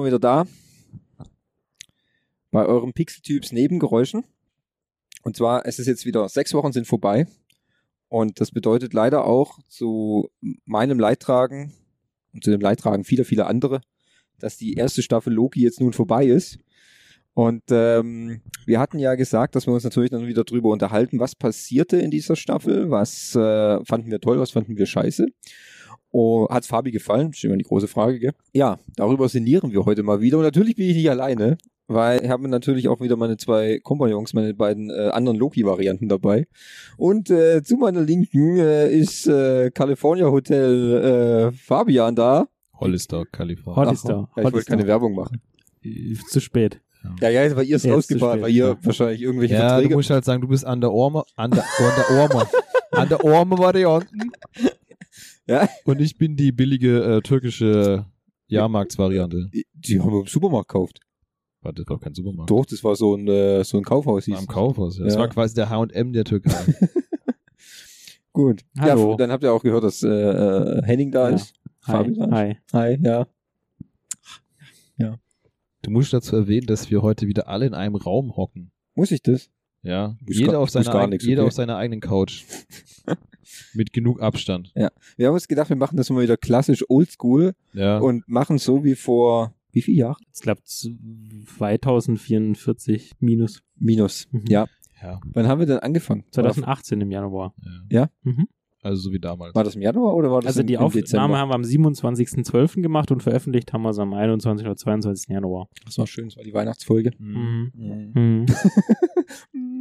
wir wieder da. Bei eurem Pixeltyps Nebengeräuschen. Und zwar, es ist jetzt wieder, sechs Wochen sind vorbei. Und das bedeutet leider auch zu meinem Leidtragen und zu dem Leidtragen vieler, vieler andere, dass die erste Staffel Loki jetzt nun vorbei ist. Und ähm, wir hatten ja gesagt, dass wir uns natürlich dann wieder drüber unterhalten, was passierte in dieser Staffel, was äh, fanden wir toll, was fanden wir scheiße. Oh, hat's Fabi gefallen? Ist immer die große Frage, gell? Ja, darüber sinnieren wir heute mal wieder. Und natürlich bin ich nicht alleine, weil ich habe natürlich auch wieder meine zwei Kompagnons, meine beiden äh, anderen Loki-Varianten dabei. Und äh, zu meiner Linken äh, ist äh, California Hotel äh, Fabian da. Hollister, Kalifornien. Hollister. Ja, ich wollte keine Werbung machen. Zu spät. Ja, ja, weil ihr es zu weil ihr ja. wahrscheinlich irgendwelche Ja, du Verträge. musst halt sagen, du bist an der Orme, an der, an der Orme, an der Orme-Varianten. Ja. Und ich bin die billige äh, türkische Jahrmarktsvariante. Die haben wir im Supermarkt gekauft. Warte, das war kein Supermarkt. Doch, das war so ein, äh, so ein Kaufhaus. Hieß. Am. Kaufhaus. Ja. Das Ja. war quasi der H&M der Türkei. Gut. Hallo. Ja, dann habt ihr auch gehört, dass äh, äh, Henning da Ja. ist. Hi. Fabi da ist. Hi. Hi, ja. Du musst dazu erwähnen, dass wir heute wieder alle in einem Raum hocken. Muss ich das? Ja, Muss jeder, auf eig- nix, jeder okay. auf seiner eigenen Couch. Mit genug Abstand. Wir haben uns gedacht, wir machen das mal wieder klassisch oldschool Ja. und machen so wie vor, wie viel Jahren? Ich glaube 2044 minus. Minus. Mhm. Ja. ja. Wann haben wir denn angefangen? War, 2018 im Januar. ja. Mhm. Also so wie damals. war das im Januar oder war das Also im, die im Aufnahme Dezember? haben wir am 27.12. gemacht und veröffentlicht haben wir es am 21. oder 22. Januar. Das war schön, das war die Weihnachtsfolge. Mhm. Mhm. Mhm.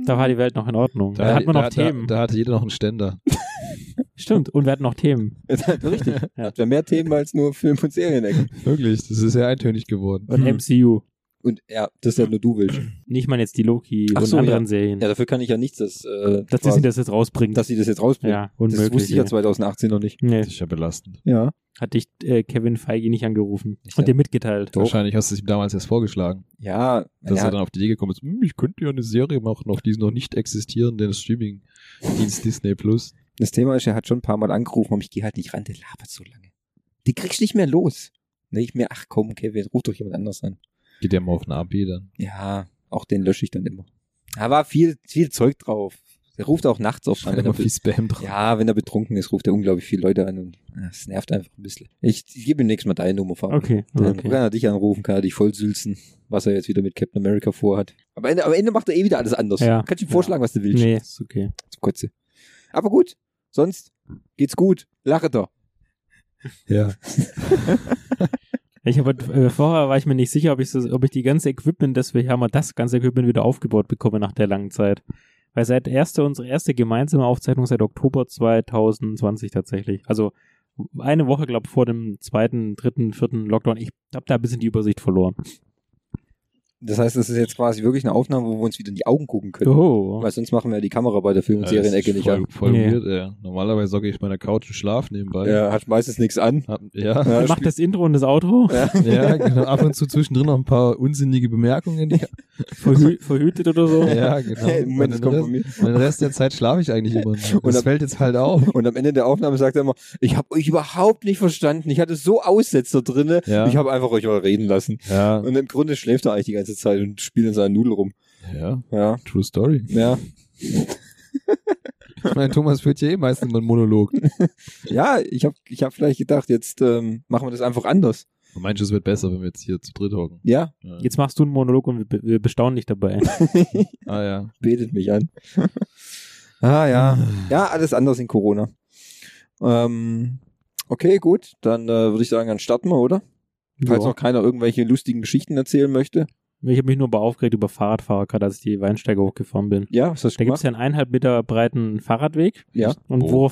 Da war die Welt noch in Ordnung. Da, Da, hat man noch da, Themen. Da, da hatte jeder noch einen Ständer. Stimmt. Und wir hatten noch Themen. Richtig. Ja. Hat ja mehr Themen als nur Film- und Serienecken. Wirklich, das ist sehr eintönig geworden. Und Hm. MCU. Und ja, das ja nur du willst. Nicht mal jetzt die Loki Ach und so, anderen ja. Serien. Ja, dafür kann ich ja nichts, dass, äh, dass quasi- sie das jetzt rausbringen. dass sie das jetzt rausbringen. ja, unmöglich. das wusste ich ja ey. 2018 noch nicht. nee, Das ist ja belastend. Ja. hat dich äh, Kevin Feige nicht angerufen Ich und hab- dir mitgeteilt. Doch. Wahrscheinlich hast du es ihm damals erst vorgeschlagen, Ja, dass ja, er dann auf die Idee gekommen ist, "Hm, ich könnte ja eine Serie machen auf diesen noch nicht existierenden Streaming-Dienst Disney Plus. das Thema ist, er hat schon ein paar Mal angerufen, aber ich gehe halt nicht ran, der labert so lange. Die kriegst nicht mehr los. Ne, ich mir, ach komm, Kevin, ruf doch jemand anders an. Geht ja mal auf eine AB dann. Ja, auch den lösche ich dann immer. Da war viel, viel Zeug drauf. Der ruft auch nachts oft an. Wenn immer er, viel Spam drauf. ja, wenn er betrunken ist, ruft er unglaublich viele Leute an und ja, es nervt einfach ein bisschen. Ich, ich gebe ihm nächstes Mal deine Nummer, Fabi. Okay, Dann okay. kann er dich anrufen, kann er dich vollsülzen, was er jetzt wieder mit Captain America vorhat. Aber am Ende, am Ende macht er eh wieder alles anders. Ja. Kannst du ihm vorschlagen, was du willst. Nee, ist okay. Zum Kotze. Aber gut, sonst geht's gut. Lache doch. Ja. Ich habe äh, vorher war ich mir nicht sicher, ob ich so, ob ich die ganze Equipment, das wir haben, das ganze Equipment wieder aufgebaut bekomme nach der langen Zeit. Weil seit erste unsere erste gemeinsame Aufzeichnung seit Oktober 2020 tatsächlich. Also eine Woche glaube vor dem zweiten, dritten, vierten Lockdown. Ich habe da ein bisschen die Übersicht verloren. Das heißt, das ist jetzt quasi wirklich eine Aufnahme, wo wir uns wieder in die Augen gucken können. Oh. Weil sonst machen wir die Kamera bei der Film- und Serienecke nicht an. voll Nee. weird, ey. Normalerweise socke ich auf meiner Couch und schlaf nebenbei. Er hat meistens nichts an. Hab, ja. Ja, Macht das Intro und das Outro Ja. ja, genau. Ab und zu zwischendrin noch ein paar unsinnige Bemerkungen. Die, verhü verhütet oder so. ja, genau. Hey, Moment, Und das den kommt Rest- von mir. Und den Rest der Zeit schlafe ich eigentlich immer. noch. Und Das ab- fällt jetzt halt auf. Und am Ende der Aufnahme sagt er immer, ich habe euch überhaupt nicht verstanden. Ich hatte so Aussetzer drinne. Ja. Ich habe einfach euch mal reden lassen. Ja. Und im Grunde schläft er eigentlich die ganze Zeit und spielt in seiner Nudel rum. Ja, Ja, true story. ja. Ich meine, Thomas führt ja eh meistens immer einen Monolog. Ja, ich habe ich hab vielleicht gedacht, jetzt ähm, machen wir das einfach anders. Und meinst du, es wird besser, wenn wir jetzt hier zu dritt hocken? Ja, Ja. Jetzt machst du einen Monolog und wir, wir bestaunen dich dabei. Ah ja. betet mich an. ah ja, ja, alles anders in Corona. Ähm, okay, gut, dann äh, würde ich sagen, dann starten wir, oder? Falls Ja. noch keiner irgendwelche lustigen Geschichten erzählen möchte. Ich habe mich nur beaufgeregt über Fahrradfahrer, gerade als ich die Weinsteiger hochgefahren bin. Ja, was hast du Da gibt es ja einen eineinhalb Meter breiten Fahrradweg Ja. und Wo? wo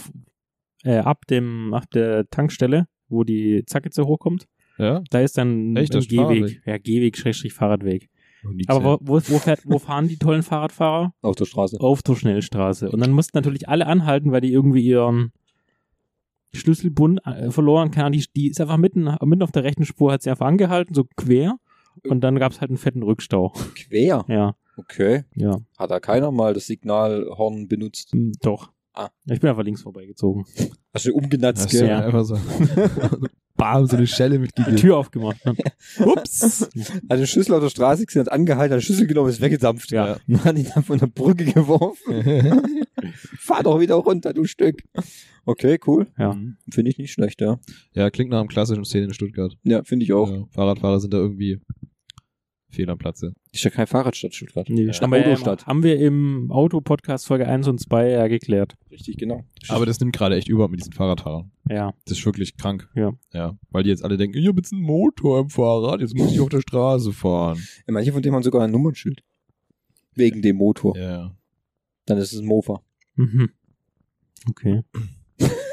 äh, ab dem ab der Tankstelle, wo die Zacke hochkommt, Ja? da ist dann Echt, ein ist Fahrradweg? Gehweg. Ja, Gehweg, Schrägstrich Fahrradweg. Nie Aber wo, wo, wo, fährt, wo fahren die tollen Fahrradfahrer? Auf der Straße. Auf der Schnellstraße. Und dann mussten natürlich alle anhalten, weil die irgendwie ihren Schlüsselbund äh, verloren kann. Die, die ist einfach mitten, mitten auf der rechten Spur, hat sie einfach angehalten, so quer. Und dann gab es halt einen fetten Rückstau. Quer. Ja, Okay. ja, Hat da keiner mal das Signalhorn benutzt? Hm, doch. Ah. Ich bin einfach links vorbeigezogen. Hast du umgenatzt, Hast du gell? Ja. einfach so. bam, so eine Schelle Die mitgegeben. Tür aufgemacht. Ne? Ups. Hat den Schlüssel auf der Straße gesehen, hat angehalten, hat den Schlüssel genommen, ist weggedampft. Ja. Und hat ihn dann von der Brücke geworfen. Fahr doch wieder runter, du Stück. Okay, cool. Ja. Finde ich nicht schlecht, ja. ja, klingt nach einem klassischen Szene in Stuttgart. Ja, finde ich auch. Ja, Fahrradfahrer sind da irgendwie fehl am Platze. Ist ja kein Fahrradstadt, Stuttgart. Nee, Ja, haben, wir, Autostadt. haben wir im Auto-Podcast Folge 1 und 2 ja geklärt. Richtig, genau. Aber das nimmt gerade echt überhaupt mit diesen Fahrradfahrern. Ja. Das ist wirklich krank. Ja. Ja. Weil die jetzt alle denken, ich habe jetzt einen Motor im Fahrrad, jetzt muss ich auf der Straße fahren. Ja, manche von denen haben sogar ein Nummernschild. Wegen dem Motor. Ja. Dann ist es ein Mofa. Mhm. Okay.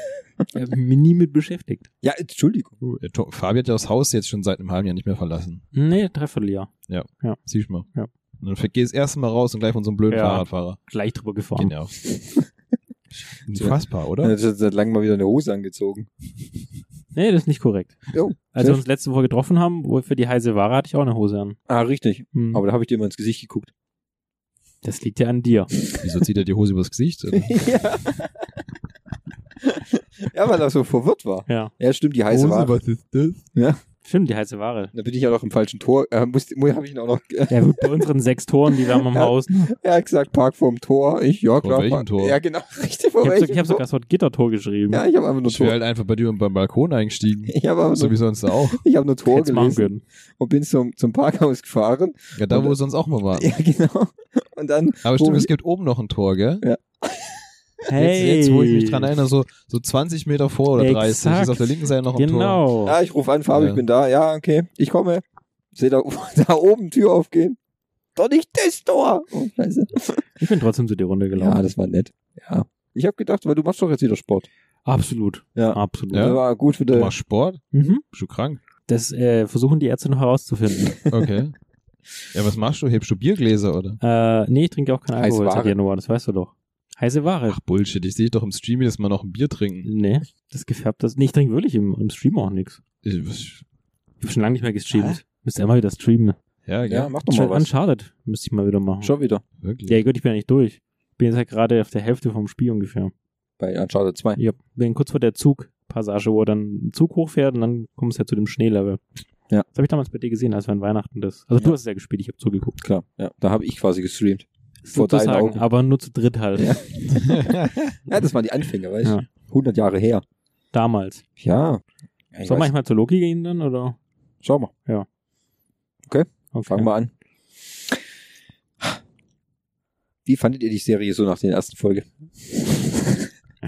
Ich hab mich nie mit beschäftigt. Ja, Entschuldigung. To- Fabi hat ja das Haus jetzt schon seit einem halben Jahr nicht mehr verlassen. Nee, Dreivierteljahr. Siehst du mal. Ja. Und dann gehst das erste Mal raus und gleich von so einem blöden Ja. Fahrradfahrer. Gleich drüber gefahren. Genau. Unfassbar, oder? Dann hat er seit langem mal wieder eine Hose angezogen. Nee, das ist nicht korrekt. Jo. Als wir uns letzte Woche getroffen haben, wo für die heiße Ware hatte ich auch eine Hose an. Ah, richtig. Hm. Aber da habe ich dir mal ins Gesicht geguckt. das liegt ja an dir. Wieso zieht er die Hose übers Gesicht? ja. ja, weil er so verwirrt war. Ja. Ja, stimmt, die heiße Ware. was ist das? Stimmt, die heiße Ware. Da bin ich ja noch im falschen Tor. Äh, musste, habe ich ihn auch noch äh, Ja, gut, bei unseren sechs Toren, die wir haben am Ja. Haus. Hat gesagt, Park vorm Tor. Ich, ja, Vor klar. welchem park- Tor? Ja, genau. Richtig, vor Ich habe welchem hab Tor? sogar das Wort Gittertor geschrieben. Ja, ich habe einfach nur Ich wäre Tor. halt einfach bei dir beim Balkon eingestiegen. Ich habe einfach So nur, wie sonst auch. ich habe nur Tor Hätt's machen gelesen können. und bin zum, zum Parkhaus gefahren. Ja, da wo wir sonst auch mal waren. Ja, genau. Und dann, Aber stimmt, es gibt oben noch ein Tor, gell? Hey. Jetzt, jetzt, wo ich mich dran erinnere, so, so 20 Meter vor oder 30 Exakt. ist auf der linken Seite noch ein Tor. Genau. ja, ich rufe an, Fabi, Ja. ich bin da. Ja, okay, ich komme. Sehe da, da oben Tür aufgehen. Doch nicht das Tor. Oh, scheiße. Ich bin trotzdem zu dir runtergelaufen. Ja, das war nett. Ja. Ich habe gedacht, weil du machst doch jetzt wieder Sport. Absolut. Ja. Absolut. Ja. Das war gut für Du die, machst Sport? Mhm. Bist du krank? Das äh, versuchen die Ärzte noch herauszufinden. Okay. ja, was machst du? Hebst du Biergläser, oder? äh, nee, ich trinke auch keinen Alkohol seit. Januar, das weißt du doch. Heiße Ware. Ach, Bullshit. Ich sehe doch im Stream jedes Mal noch ein Bier trinken. Nee, das gefärbt das. Nee, ich trinke wirklich im, im Stream auch nichts. Ich, Ich habe schon lange nicht mehr gestreamt. Müsste immer wieder streamen. ja, Ja, ja, mach doch mal was. Uncharted müsste ich mal wieder machen. Schon wieder. wirklich. Ja, gut, ich bin ja nicht durch. Bin jetzt halt gerade auf der Hälfte vom Spiel ungefähr. Bei Uncharted 2. Ich hab- bin kurz vor der Zugpassage, wo dann ein Zug hochfährt und dann kommst du ja zu dem Schneelevel. Ja. Das habe ich damals bei dir gesehen, als wir an Weihnachten das. Also Ja. du hast es ja gespielt, ich habe zugeguckt. Klar. Ja, da habe ich quasi gestreamt. Vor deinen Augen. aber nur zu dritt halt. Ja. Ja, das waren die Anfänger, weißt du? Ja. 100 Jahre her. Damals. Ja. Ich Soll manchmal zu Loki gehen dann oder? Schau mal, Okay. fangen wir an. Wie fandet ihr die Serie so nach der ersten Folge?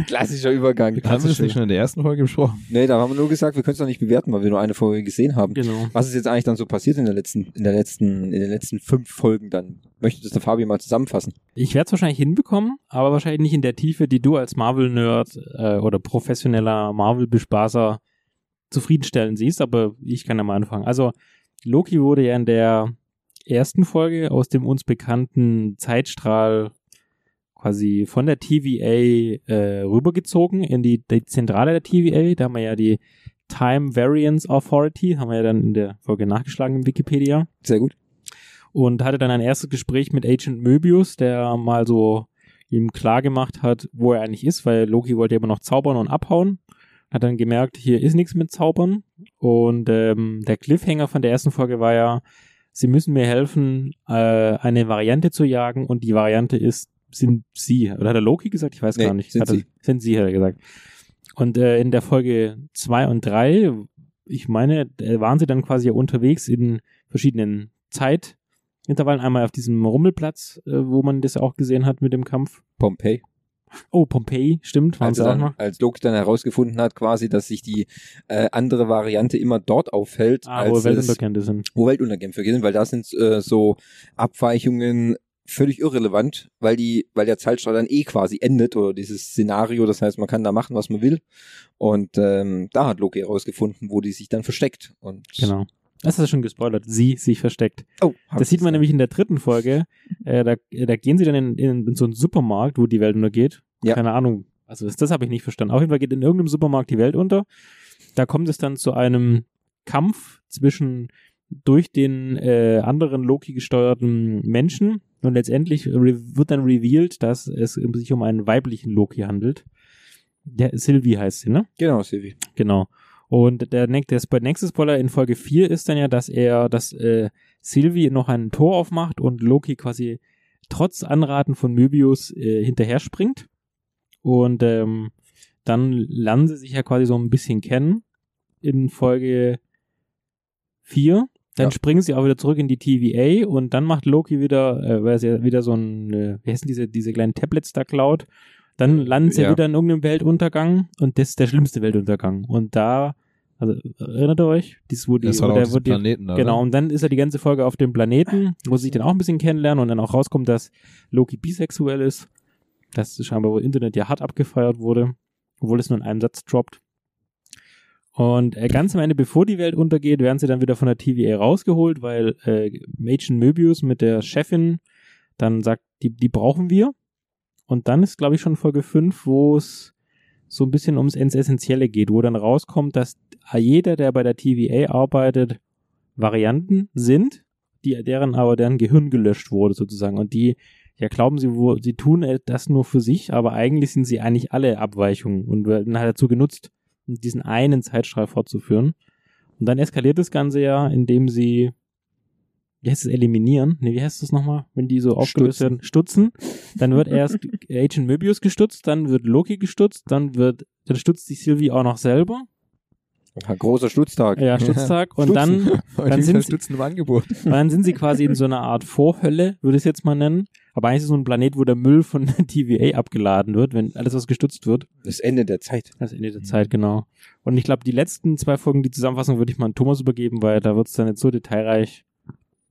Klassischer Übergang. Haben wir das nicht schon in der ersten Folge besprochen? Nee, da haben wir nur gesagt, wir können es noch nicht bewerten, weil wir nur eine Folge gesehen haben. Genau. Was ist jetzt eigentlich dann so passiert in der letzten, in der letzten, in den letzten fünf Folgen dann? Möchte das der Fabi mal zusammenfassen? Ich werde es wahrscheinlich hinbekommen, aber wahrscheinlich nicht in der Tiefe, die du als Marvel-Nerd äh, oder professioneller Marvel-Bespaßer zufriedenstellen siehst, aber ich kann ja mal anfangen. Also, Loki wurde ja in der ersten Folge aus dem uns bekannten Zeitstrahl quasi von der TVA äh, rübergezogen in die, die Zentrale der TVA. Da haben wir ja die Time Variance Authority, haben wir ja dann in der Folge nachgeschlagen im Wikipedia Sehr gut. und hatte dann ein erstes Gespräch mit Agent Möbius, der mal so ihm klar gemacht hat, wo er eigentlich ist, weil Loki wollte ja immer noch zaubern und abhauen. Hat dann gemerkt, hier ist nichts mit Zaubern. Und ähm, der Cliffhanger von der ersten Folge war ja, sie müssen mir helfen, äh, eine Variante zu jagen und die Variante ist, sind sie. Oder hat er Loki gesagt? Ich weiß Nee, gar nicht. sind hat er, sie. Sind sie, hat er gesagt. Und äh, in der Folge zwei und drei, ich meine, waren sie dann quasi ja unterwegs in verschiedenen Zeitintervallen. Einmal auf diesem Rummelplatz, äh, wo man das ja auch gesehen hat mit dem Kampf. Pompeii. Oh, Pompeii, stimmt, waren Als, sie auch noch. als Loki dann herausgefunden hat, quasi, dass sich die äh, andere Variante immer dort aufhält, Ah, wo Weltunterkände sind. wo Weltunterkämpfe sind, weil da sind äh, so Abweichungen völlig irrelevant, weil die, weil der Zeitstrahl dann eh quasi endet oder dieses Szenario, das heißt, man kann da machen, was man will. Und ähm, da hat Loki herausgefunden, wo die sich dann versteckt. Und Genau. Das ist schon gespoilert. Sie sich versteckt. Oh, Das sieht man nämlich in der dritten Folge. Äh, da, da gehen sie dann in, in, in so einen Supermarkt, wo die Welt untergeht. Ja. Keine Ahnung. Also das, das habe ich nicht verstanden. Auf jeden Fall geht in irgendeinem Supermarkt die Welt unter. Da kommt es dann zu einem Kampf zwischen durch den äh, anderen Loki gesteuerten Menschen und letztendlich wird dann revealed, dass es sich um einen weiblichen Loki handelt. Der Sylvie heißt sie, ne? Genau, Silvi. Genau. Und der, der nächste Spoiler in Folge 4 ist dann ja, dass er, dass äh, Sylvie noch ein Tor aufmacht und Loki quasi trotz Anraten von Möbius äh, hinterher springt. Und ähm, dann lernen sie sich ja quasi so ein bisschen kennen in Folge 4. Dann Ja. springen sie auch wieder zurück in die TVA und dann macht Loki wieder, äh, weil es ja wieder so ein, äh, wie heißen diese, diese kleinen Tablets da klaut. Dann landen sie ja. Wieder in irgendeinem Weltuntergang und das ist der schlimmste Weltuntergang. Und da, also erinnert ihr euch? Dies, wo die, Das wo war doch der, wo die, Planeten da. Genau, ne? und dann ist er die ganze Folge auf dem Planeten, wo sie sich dann auch ein bisschen kennenlernen und dann auch rauskommt, dass Loki bisexuell ist. Das scheinbar wohl Internet ja hart abgefeiert wurde, obwohl es nur in einem Satz droppt. Und äh, ganz am Ende, bevor die Welt untergeht, werden sie dann wieder von der TVA rausgeholt, weil äh, Mädchen Möbius mit der Chefin dann sagt, die, die brauchen wir. Und dann ist, glaube ich, schon Folge 5, wo es so ein bisschen ums Essentielle geht, wo dann rauskommt, dass jeder, der bei der TVA arbeitet, Varianten sind, die, deren aber deren Gehirn gelöscht wurde sozusagen. Und die, ja, glauben sie, wo, sie tun äh, das nur für sich, aber eigentlich sind sie eigentlich alle Abweichungen und werden halt dazu genutzt, um diesen einen Zeitstrahl fortzuführen. Und dann eskaliert das Ganze ja, indem sie, wie heißt es, eliminieren? Ne, wie heißt das nochmal, wenn die so aufgelöst Stutzen. werden? Stutzen. Dann wird erst Agent Möbius gestutzt, dann wird Loki gestutzt, dann wird, dann stutzt sich Sylvie auch noch selber. Ein großer Stutztag. Ja, Stutztag. Und dann, dann sind sie, Stützen im Angebot. dann sind sie quasi in so einer Art Vorhölle, würde ich es jetzt mal nennen. Aber eigentlich ist es so ein Planet, wo der Müll von der TVA abgeladen wird, wenn alles, was gestutzt wird. Das Ende der Zeit. Das Ende der Zeit, genau. Und ich glaube, die letzten zwei Folgen, die Zusammenfassung, würde ich mal an Thomas übergeben, weil da wird es dann jetzt so detailreich.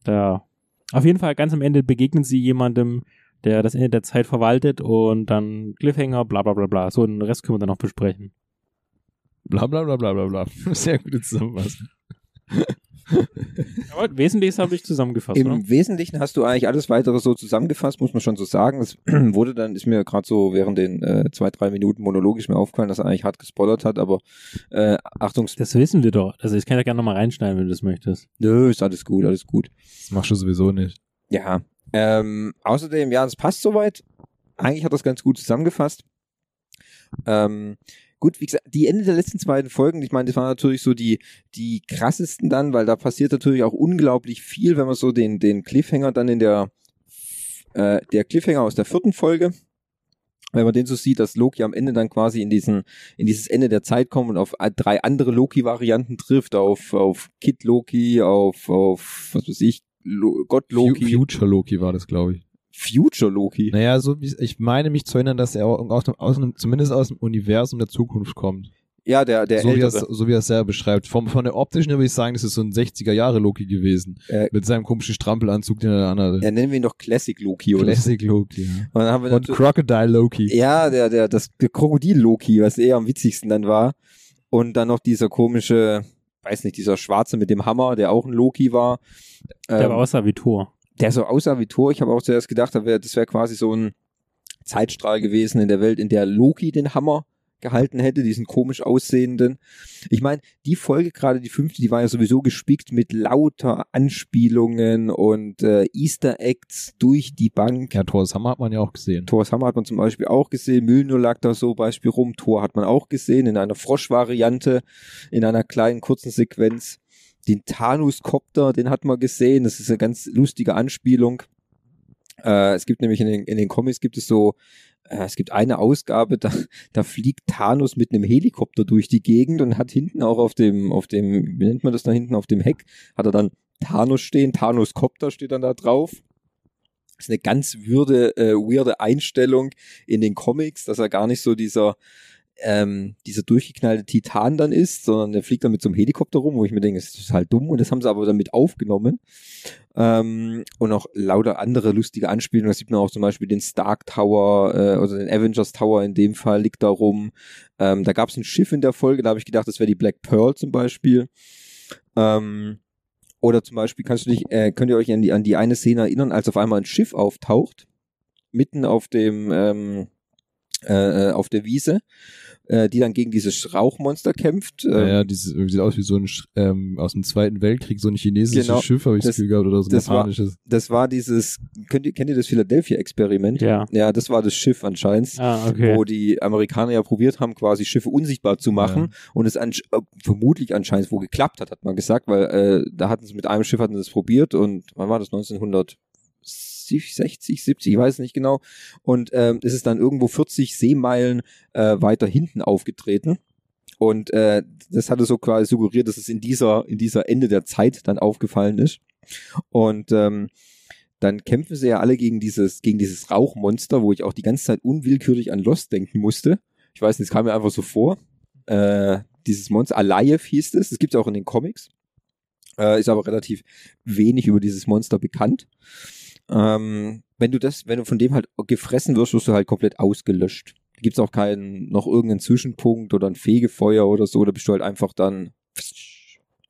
Da. Auf jeden Fall, ganz am Ende begegnen sie jemandem, der das Ende der Zeit verwaltet und dann Cliffhanger, bla bla bla bla. So, den Rest können wir dann noch besprechen. Bla bla bla bla bla bla. Sehr gute Zusammenfassung. Aber Wesentliches habe ich zusammengefasst, Im oder? Wesentlichen hast du eigentlich alles weitere so zusammengefasst, muss man schon so sagen. Es wurde dann, ist mir gerade so während den äh, zwei, drei Minuten monologisch mir aufgefallen, dass er eigentlich hart gespoilert hat, aber äh, Achtung, Das wissen wir doch. Also ich kann ja gerne nochmal reinschneiden, wenn du das möchtest. nö, ist alles gut, alles gut. Das machst du sowieso nicht. Ja. Ähm, außerdem, ja, das passt soweit. Eigentlich hat das ganz gut zusammengefasst. Ähm, gut, wie gesagt, die Ende der letzten beiden Folgen, ich meine, das waren natürlich so die, die krassesten dann, weil da passiert natürlich auch unglaublich viel, wenn man so den, den Cliffhanger dann in der, äh, der Cliffhanger aus der vierten Folge, wenn man den so sieht, dass Loki am Ende dann quasi in diesen, in dieses Ende der Zeit kommt und auf drei andere Loki-Varianten trifft, auf, auf Kid Loki, auf, auf, was weiß ich, Lo Gott Loki, Fu- Future Loki war das, glaube ich. Future Loki. Naja, so wie ich meine mich zu erinnern, dass er aus dem, aus dem, zumindest aus dem Universum der Zukunft kommt. Ja, der, der so, wie er so wie er es selber beschreibt. Vom, von der optischen her würde ich sagen, das ist so ein 60er Jahre Loki gewesen. Äh, mit seinem komischen Strampelanzug, den er anhatte. ja, nennen wir ihn doch Classic Loki, oder? Classic Loki. Ja. Und dann haben wir Und Crocodile Loki. ja, der, der, das der Krokodil Loki, was eher am witzigsten dann war. Und dann noch dieser komische, weiß nicht, dieser Schwarze mit dem Hammer, der auch ein Loki war. Der Ähm, war außer wie Tor. Der so aussah wie Thor. Ich habe auch zuerst gedacht, da wär, das wäre quasi so ein Zeitstrahl gewesen in der Welt, in der Loki den Hammer gehalten hätte, diesen komisch aussehenden. Ich meine, die Folge, gerade die fünfte, die war ja sowieso gespickt mit lauter Anspielungen und äh, Easter Eggs durch die Bank. Ja, Thor's Hammer hat man ja auch gesehen. Thors Hammer hat man zum Beispiel auch gesehen, Mjölnir lag da so Beispiel rum, Thor hat man auch gesehen, in einer Froschvariante, in einer kleinen kurzen Sequenz. Den Thanos-Kopter, den hat man gesehen, das ist eine ganz lustige Anspielung. Äh, es gibt nämlich in den, in den Comics gibt es so, äh, es gibt eine Ausgabe, da, da fliegt Thanos mit einem Helikopter durch die Gegend und hat hinten auch auf dem, auf dem, wie nennt man das da hinten, auf dem Heck, hat er dann Thanos stehen, Thanos-Kopter steht dann da drauf. Das ist eine ganz würde, äh, weirde Einstellung in den Comics, dass er gar nicht so dieser, ähm, dieser durchgeknallte Titan dann ist, sondern der fliegt dann mit so einem Helikopter rum, wo ich mir denke, das ist halt dumm und das haben sie aber damit aufgenommen. Ähm, und auch lauter andere lustige Anspielungen. Da sieht man auch zum Beispiel den Stark Tower, äh, oder den Avengers Tower in dem Fall liegt da rum. Ähm, da gab es ein Schiff in der Folge, da habe ich gedacht, das wäre die Black Pearl zum Beispiel. Ähm, oder zum Beispiel kannst du dich, äh, könnt ihr euch an die, an die eine Szene erinnern, als auf einmal ein Schiff auftaucht, mitten auf dem, ähm, äh, äh, auf der Wiese, äh, die dann gegen dieses Rauchmonster kämpft. Ähm, Naja, dieses sieht aus wie so ein ähm, aus dem Zweiten Weltkrieg, so ein chinesisches Genau. Schiff, habe ich das Gefühl gehabt, oder so ein das war- japanisches. Das war dieses, könnt ihr, kennt ihr das Philadelphia-Experiment? Ja. Ja, das war das Schiff anscheinend. Ah, okay. Wo die Amerikaner ja probiert haben, quasi Schiffe unsichtbar zu machen und es ansch äh, vermutlich anscheinend wohl geklappt hat, hat man gesagt, weil äh, da hatten sie mit einem Schiff hatten sie das probiert und wann war das 1960, 70, ich weiß nicht genau und ähm, es ist dann irgendwo 40 Seemeilen äh, weiter hinten aufgetreten und äh, das hatte so quasi suggeriert, dass es in dieser in dieser Ende der Zeit dann aufgefallen ist und ähm, dann kämpfen sie ja alle gegen dieses, gegen dieses Rauchmonster, wo ich auch die ganze Zeit unwillkürlich an Lost denken musste. Ich weiß nicht, es kam mir einfach so vor. Äh, dieses Monster, Alive hieß es, das gibt es auch in den Comics. Äh, ist aber relativ wenig über dieses Monster bekannt. Ähm, wenn du das, wenn du von dem halt gefressen wirst, wirst du halt komplett ausgelöscht. Da gibt's auch keinen, noch irgendeinen Zwischenpunkt oder ein Fegefeuer oder so, da bist du halt einfach dann,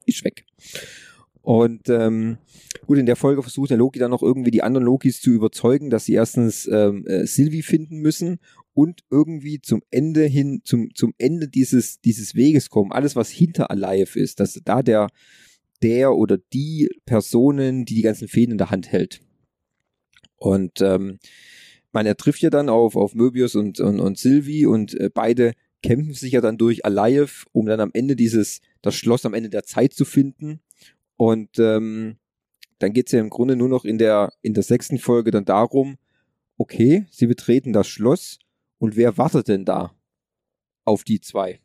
ist weg. Und ähm, gut, in der Folge versucht der Loki dann noch irgendwie die anderen Lokis zu überzeugen, dass sie erstens ähm, äh, Sylvie finden müssen und irgendwie zum Ende hin, zum, zum Ende dieses, dieses Weges kommen. Alles, was hinter Alive ist, dass da der, der oder die Personen, die die ganzen Fäden in der Hand hält. Und ähm, man, er trifft ja dann auf, auf Möbius und, und, und Sylvie und äh, beide kämpfen sich ja dann durch Alive, um dann am Ende dieses, das Schloss am Ende der Zeit zu finden. Und ähm, dann geht's ja im Grunde nur noch in der, in der sechsten Folge dann darum, okay, sie betreten das Schloss und wer wartet denn da auf die zwei?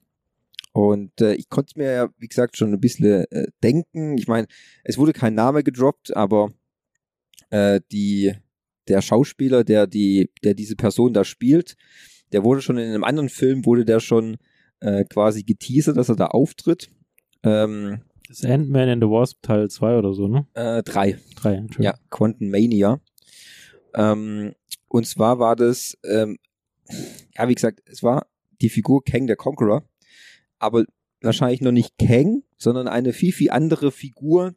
Und äh, ich konnte mir ja, wie gesagt, schon ein bisschen äh, denken. Ich meine, es wurde kein Name gedroppt, aber äh, die, der Schauspieler, der die, der diese Person da spielt, der wurde schon in einem anderen Film, wurde der schon äh, quasi geteasert, dass er da auftritt. Ähm, Das ist Ant-Man and the Wasp Teil 2 oder so, ne? äh, drei. 3, Entschuldigung. Ja, Quantum Mania. Ähm, und zwar war das, ähm, ja, wie gesagt, es war die Figur Kang der Conqueror, aber wahrscheinlich noch nicht Kang, sondern eine viel, viel andere Figur.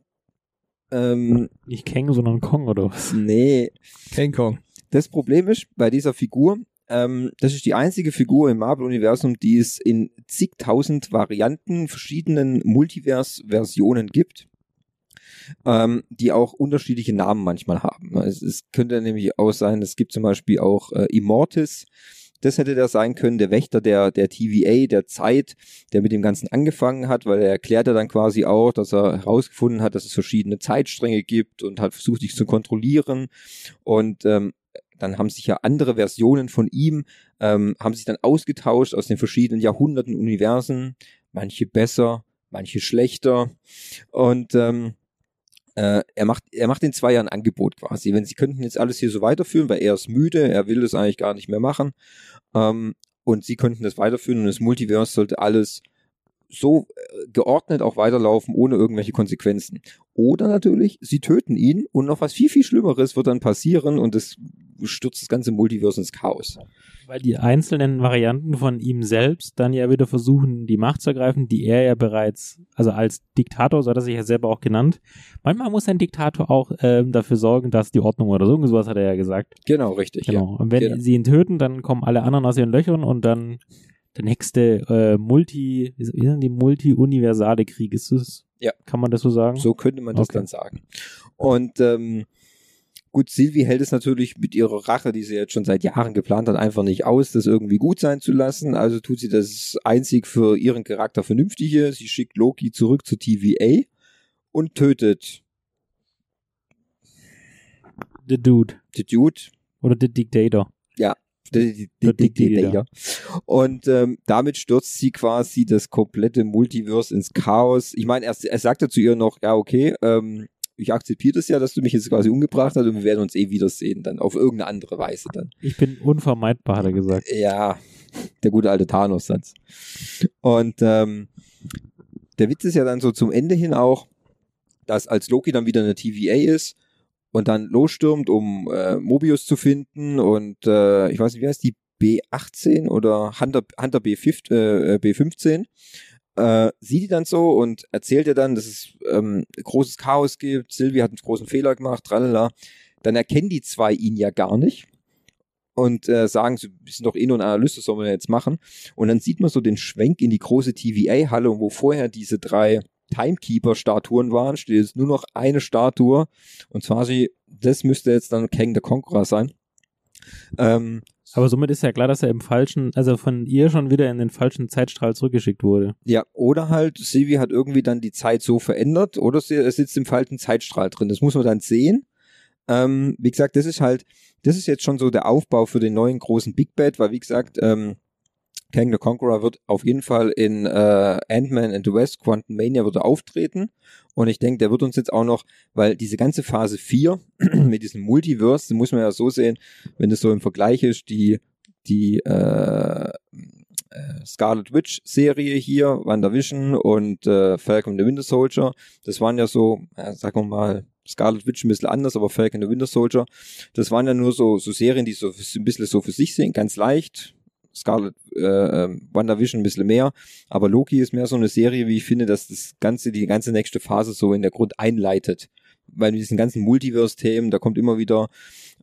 Ähm, Nicht Kang, sondern Kong oder was? nee, King Kong. das Problem ist bei dieser Figur, ähm, das ist die einzige Figur im Marvel-Universum, die es in zigtausend Varianten, verschiedenen Multiverse-Versionen gibt, ähm, die auch unterschiedliche Namen manchmal haben. Es, es könnte nämlich auch sein, es gibt zum Beispiel auch äh, Immortis, das hätte der sein können, der Wächter der, der TVA, der Zeit, der mit dem Ganzen angefangen hat, weil er erklärt ja dann quasi auch, dass er herausgefunden hat, dass es verschiedene Zeitstränge gibt und hat versucht, sich zu kontrollieren. Und ähm, dann haben sich ja andere Versionen von ihm, ähm, haben sich dann ausgetauscht aus den verschiedenen Jahrhunderten, Universen, manche besser, manche schlechter. Und ähm, äh, er macht, er macht den zwei ja ein Angebot quasi. Wenn sie könnten jetzt alles hier so weiterführen, weil er ist müde, er will das eigentlich gar nicht mehr machen. Ähm, und sie könnten das weiterführen und das Multiverse sollte alles so äh, geordnet auch weiterlaufen, ohne irgendwelche Konsequenzen. Oder natürlich, sie töten ihn und noch was viel, viel Schlimmeres wird dann passieren und es stürzt das ganze Multiverse ins Chaos. Weil die einzelnen Varianten von ihm selbst dann ja wieder versuchen, die Macht zu ergreifen, die er ja bereits, also als Diktator, so hat er sich ja selber auch genannt. Manchmal muss ein Diktator auch ähm, dafür sorgen, dass die Ordnung oder so, sowas hat er ja gesagt. Genau, richtig. Genau. Und wenn genau. sie ihn töten, dann kommen alle anderen aus ihren Löchern und dann der nächste äh, Multi, sind die multi-universale Krieg? Ist das? Ja. Kann man das so sagen? So könnte man das Okay. dann sagen. Und ähm, gut, Sylvie hält es natürlich mit ihrer Rache, die sie jetzt schon seit Jahren geplant hat, einfach nicht aus, das irgendwie gut sein zu lassen. Also tut sie das einzig für ihren Charakter Vernünftige. Sie schickt Loki zurück zur TVA und tötet The Dude. the Dude, Oder The Dictator. Diktator. Und ähm, damit stürzt sie quasi das komplette Multiverse ins Chaos. Ich meine, er, er sagte zu ihr noch, ja, okay, ähm, ich akzeptiere das ja, dass du mich jetzt quasi umgebracht hast und wir werden uns eh wiedersehen, dann auf irgendeine andere Weise dann. Ich bin unvermeidbar, hat er gesagt. Ja, der gute alte Thanos-Satz. Und ähm, der Witz ist ja dann so zum Ende hin auch, dass als Loki dann wieder eine TVA ist und dann losstürmt, um äh, Mobius zu finden und äh, ich weiß nicht, wie heißt die B18 oder Hunter, Hunter B5, äh, B15, äh, sieht die dann so und erzählt ihr dann, dass es ähm, großes Chaos gibt, Sylvie hat einen großen Fehler gemacht, tralala. Dann erkennen die zwei ihn ja gar nicht. und äh, sagen, sie sind doch eh nur ein Analyst, das sollen wir jetzt machen. Und dann sieht man so den Schwenk in die große TVA-Halle, wo vorher diese drei Timekeeper-Statuen waren, steht jetzt nur noch eine Statue. Und zwar sie, das müsste jetzt dann Kang the Conqueror sein. Ähm, Aber somit ist ja klar, dass er im falschen, also von ihr schon wieder in den falschen Zeitstrahl zurückgeschickt wurde. ja, oder halt, Sylvie hat irgendwie dann die Zeit so verändert, oder sie er sitzt im falschen Zeitstrahl drin. Das muss man dann sehen. Ähm, wie gesagt, das ist halt, das ist jetzt schon so der Aufbau für den neuen großen Big Bad, weil wie gesagt, ähm, Kang the Conqueror wird auf jeden Fall in äh, Ant-Man and the West, Quantum Mania wird er auftreten. Und ich denke, der wird uns jetzt auch noch, weil diese ganze Phase 4 mit diesem Multiverse, muss man ja so sehen, wenn das so im Vergleich ist, die, die äh, äh, Scarlet Witch Serie hier, WandaVision und äh, Falcon the Winter Soldier, das waren ja so, äh, sagen wir mal, Scarlet Witch ein bisschen anders, aber Falcon the Winter Soldier, das waren ja nur so, so Serien, die so ein bisschen so für sich sind, ganz leicht. Scarlet, äh, ähm, WandaVision ein bisschen mehr, aber Loki ist mehr so eine Serie, wie ich finde, dass das ganze, die ganze nächste Phase so in der Grund einleitet. Weil mit diesen ganzen Multiverse-Themen, da kommt immer wieder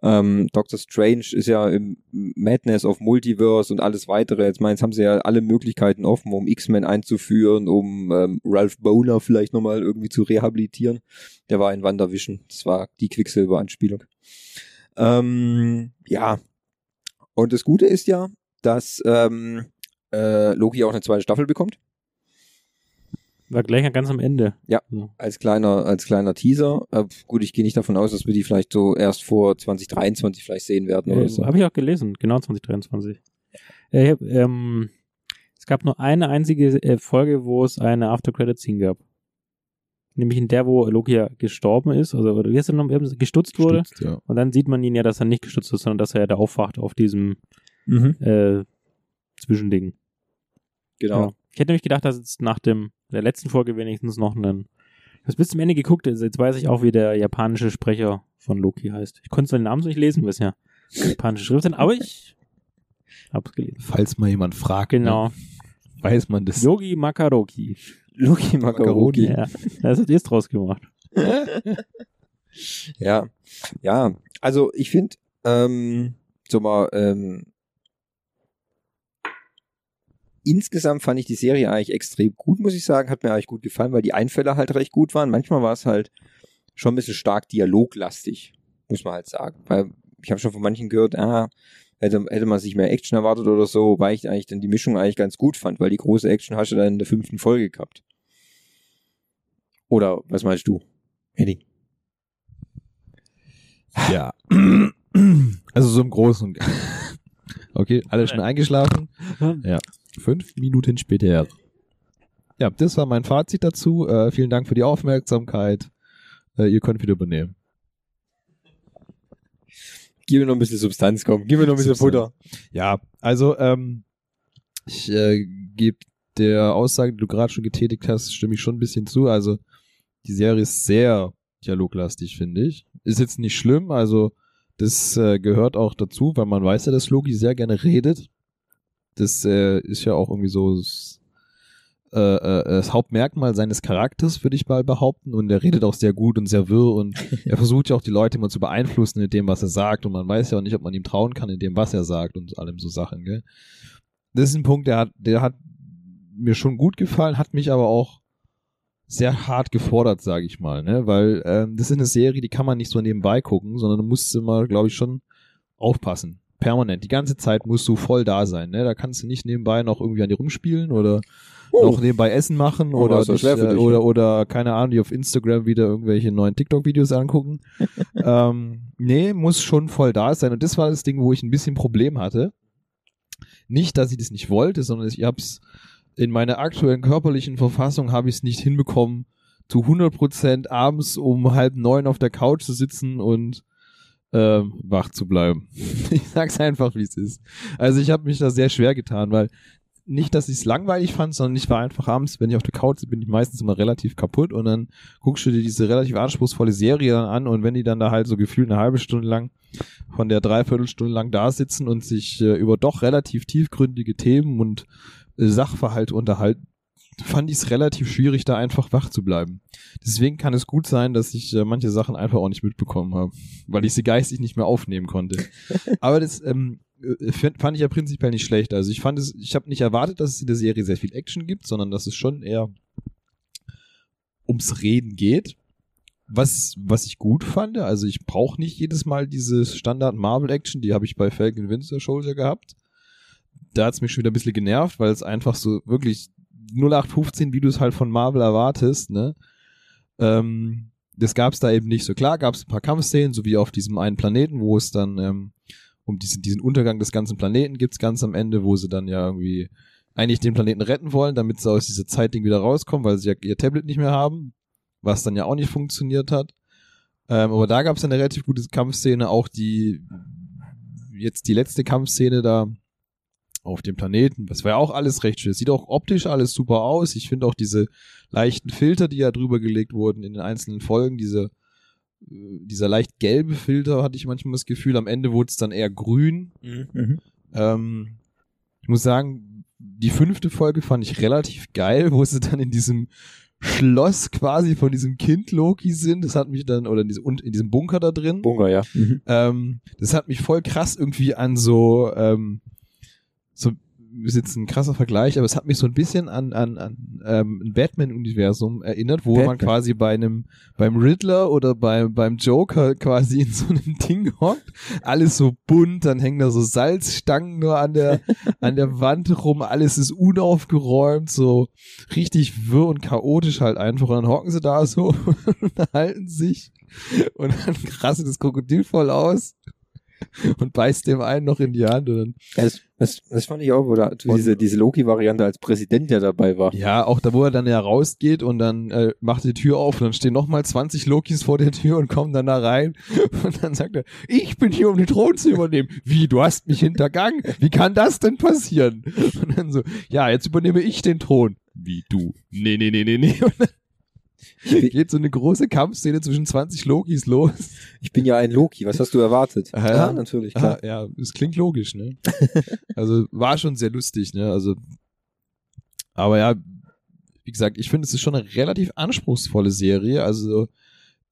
ähm, Doctor Strange ist ja im Madness of Multiverse und alles weitere. Jetzt meins haben sie ja alle Möglichkeiten offen, um X-Men einzuführen, um ähm, Ralph Boner vielleicht nochmal irgendwie zu rehabilitieren. Der war in WandaVision. Das war die Quicksilver-Anspielung. Ähm, ja. Und das Gute ist ja, dass ähm, äh, Loki auch eine zweite Staffel bekommt. War gleich ganz am Ende. Ja. So. Als kleiner, als kleiner Teaser. Äh, gut, ich gehe nicht davon aus, dass wir die vielleicht so erst vor 2023 vielleicht sehen werden oder Äh, so. Habe ich auch gelesen, genau 2023. Äh, ich hab, ähm, es gab nur eine einzige äh, Folge, wo es eine After-Credit-Scene gab. Nämlich in der, wo Loki ja gestorben ist, also oder wie heißt er noch, gestutzt wurde. Stützt, ja. Und dann sieht man ihn ja, dass er nicht gestutzt ist, sondern dass er ja da aufwacht auf diesem Mhm. äh, Zwischending. Genau. Ja. Ich hätte nämlich gedacht, dass jetzt nach dem der letzten Folge wenigstens noch einen. Ich habe bis zum Ende geguckt, also jetzt weiß ich auch, wie der japanische Sprecher von Loki heißt. Ich konnte seinen Namen so nicht lesen, es ja japanische Schrift sind, aber ich hab's gelesen. Falls mal jemand fragt, Genau. ne, weiß man das. Yogi Makaroki. Loki Macaroni. Ja, das hat ihr draus gemacht. Ja, ja. Also ich finde, ähm, so mal, ähm, insgesamt fand ich die Serie eigentlich extrem gut, muss ich sagen. Hat mir eigentlich gut gefallen, weil die Einfälle halt recht gut waren. Manchmal war es halt schon ein bisschen stark dialoglastig, muss man halt sagen. Weil ich habe schon von manchen gehört, ah, hätte, hätte man sich mehr Action erwartet oder so, weil ich eigentlich dann die Mischung eigentlich ganz gut fand, weil die große Action hast du dann in der fünften Folge gehabt. Oder was meinst du? Eddie? Ja. Also so im Großen und Ganzen. Okay, alle schon eingeschlafen? Ja. Fünf Minuten später. Ja, das war mein Fazit dazu. Äh, vielen Dank für die Aufmerksamkeit. Äh, ihr könnt wieder übernehmen. Gib mir noch ein bisschen Substanz, komm. Gib mir noch ein bisschen Substanz. Futter. Ja, also ähm, ich äh, gebe der Aussage, die du gerade schon getätigt hast, stimme ich schon ein bisschen zu. Also die Serie ist sehr dialoglastig, finde ich. Ist jetzt nicht schlimm, also das äh, gehört auch dazu, weil man weiß ja, dass Loki sehr gerne redet. Das äh, ist ja auch irgendwie so das, äh, äh, das Hauptmerkmal seines Charakters, würde ich mal behaupten. Und er redet auch sehr gut und sehr wirr und er versucht ja auch die Leute immer zu beeinflussen mit dem, was er sagt. Und man weiß ja auch nicht, ob man ihm trauen kann in dem, was er sagt und allem so Sachen. Gell? Das ist ein Punkt, der hat, der hat mir schon gut gefallen, hat mich aber auch sehr hart gefordert, sage ich mal, ne? Weil ähm, das ist eine Serie, die kann man nicht so nebenbei gucken, sondern du musst immer, glaube ich, schon aufpassen. Permanent. Die ganze Zeit musst du voll da sein, ne? Da kannst du nicht nebenbei noch irgendwie an dir rumspielen oder noch nebenbei Essen machen Oh, oder, dich, äh, oder, ja. oder keine Ahnung, die auf Instagram wieder irgendwelche neuen TikTok-Videos angucken. ähm, nee, muss schon voll da sein. Und das war das Ding, wo ich ein bisschen Problem hatte. Nicht, dass ich das nicht wollte, sondern ich hab's in meiner aktuellen körperlichen Verfassung habe ich es nicht hinbekommen, zu 100% abends um halb neun auf der Couch zu sitzen und ähm, wach zu bleiben. ich sag's einfach, wie es ist. Also ich habe mich da sehr schwer getan, weil nicht, dass ich es langweilig fand, sondern ich war einfach abends, wenn ich auf der Couch bin, bin ich meistens immer relativ kaputt und dann guckst du dir diese relativ anspruchsvolle Serie dann an und wenn die dann da halt so gefühlt eine halbe Stunde lang von der Dreiviertelstunde lang da sitzen und sich äh, über doch relativ tiefgründige Themen und äh, Sachverhalte unterhalten, fand ich es relativ schwierig, da einfach wach zu bleiben. Deswegen kann es gut sein, dass ich äh, manche Sachen einfach auch nicht mitbekommen habe, weil ich sie geistig nicht mehr aufnehmen konnte. Aber das, ähm, äh, fand ich ja prinzipiell nicht schlecht. Also ich fand es, ich habe nicht erwartet, dass es in der Serie sehr viel Action gibt, sondern dass es schon eher ums Reden geht. Was, was ich gut fand, also ich brauche nicht jedes Mal diese Standard Marvel Action, die habe ich bei Falcon Winter Soldier gehabt. Da hat's mich schon wieder ein bisschen genervt, weil es einfach so wirklich 0815, wie du es halt von Marvel erwartest, ne? Ähm, das gab's da eben nicht. So klar gab's ein paar Kampfszenen, so wie auf diesem einen Planeten, wo es dann ähm, um diesen, diesen Untergang des ganzen Planeten gibt's ganz am Ende, wo sie dann ja irgendwie eigentlich den Planeten retten wollen, damit sie aus dieser Zeitding wieder rauskommen, weil sie ja ihr Tablet nicht mehr haben, was dann ja auch nicht funktioniert hat. Ähm, aber da gab's dann eine relativ gute Kampfszene, auch die jetzt die letzte Kampfszene da auf dem Planeten. Das war ja auch alles recht schön. Sieht auch optisch alles super aus. Ich finde auch diese leichten Filter, die ja drüber gelegt wurden in den einzelnen Folgen, diese äh, dieser leicht gelbe Filter hatte ich manchmal das Gefühl, am Ende wurde es dann eher grün. Mhm. Ähm, ich muss sagen, die fünfte Folge fand ich relativ geil, wo sie dann in diesem Schloss quasi von diesem Kind Loki sind. Das hat mich dann, oder in diesem, und in diesem Bunker da drin. Bunker, ja. Mhm. Ähm, das hat mich voll krass irgendwie an so, ähm, so ist jetzt ein krasser Vergleich, aber es hat mich so ein bisschen an, an, an ähm, ein Batman-Universum erinnert, wo man Batman. quasi bei einem, beim Riddler oder bei, beim Joker quasi in so einem Ding hockt. Alles so bunt, dann hängen da so Salzstangen nur an der, an der Wand rum, alles ist unaufgeräumt, so richtig wirr und chaotisch halt einfach. Und dann hocken sie da so und unterhalten sich und dann rastet das Krokodil voll aus und beißt dem einen noch in die Hand und dann Ja, das, das, das fand ich auch, wo da diese, diese Loki-Variante als Präsident, der dabei war. Ja, auch da, wo er dann ja rausgeht und dann äh, macht die Tür auf und dann stehen nochmal 20 Lokis vor der Tür und kommen dann da rein und dann sagt er, ich bin hier, um den Thron zu übernehmen. Wie, du hast mich hintergangen? Wie kann das denn passieren? Und dann so, ja, jetzt übernehme ich den Thron. Wie du? Nee, nee, nee, nee, nee. Und dann geht so eine große Kampfszene zwischen 20 Lokis los. Ich bin ja ein Loki, was hast du erwartet? Ja. ja natürlich, klar. Ah, ja, es klingt logisch, ne? also war schon sehr lustig, ne? Also, aber ja, wie gesagt, ich finde, es ist schon eine relativ anspruchsvolle Serie. Also,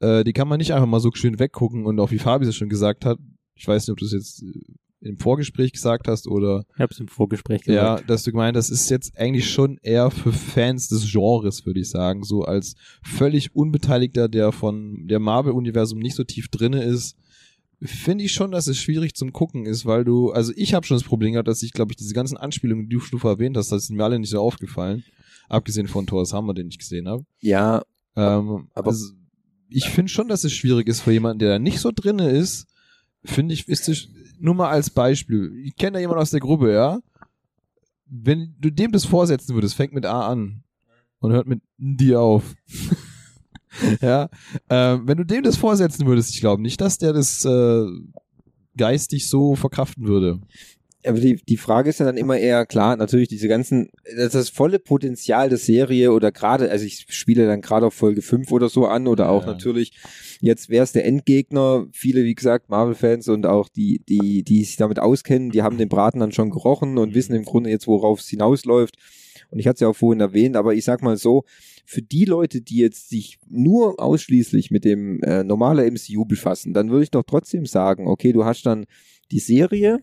äh, die kann man nicht einfach mal so schön weggucken und auch wie Fabi es schon gesagt hat, ich weiß nicht, ob du es jetzt äh, im Vorgespräch gesagt hast oder Ich hab's im Vorgespräch ja, gesagt. dass du gemeint, das ist jetzt eigentlich schon eher für Fans des Genres, würde ich sagen, so als völlig Unbeteiligter, der von der Marvel-Universum nicht so tief drinne ist, finde ich schon, dass es schwierig zum Gucken ist, weil du, also ich habe schon das Problem gehabt, dass ich, glaube ich, diese ganzen Anspielungen, die du schon erwähnt hast, das sind mir alle nicht so aufgefallen, abgesehen von Thor's Hammer, den ich gesehen habe. Ja, Ähm, Aber- also, ich finde schon, dass es schwierig ist für jemanden, der da nicht so drinne ist. Finde ich, ist es nur mal als Beispiel. Ich kenne da jemanden aus der Gruppe, ja. Wenn du dem das vorsetzen würdest, fängt mit A an und hört mit D auf. ja, ähm, wenn du dem das vorsetzen würdest, ich glaube nicht, dass der das äh, geistig so verkraften würde. Aber die, die Frage ist ja dann immer eher, klar, natürlich diese ganzen, das, das volle Potenzial der Serie oder gerade, also ich spiele dann gerade auf Folge 5 oder so an oder auch Ja. natürlich, jetzt wäre es der Endgegner, viele, wie gesagt, Marvel-Fans und auch die, die, die sich damit auskennen, die haben den Braten dann schon gerochen und wissen im Grunde jetzt, worauf es hinausläuft. Und ich hatte es ja auch vorhin erwähnt, aber ich sag mal so, für die Leute, die jetzt sich nur ausschließlich mit dem äh, normalen MCU befassen, dann würde ich doch trotzdem sagen, okay, du hast dann die Serie,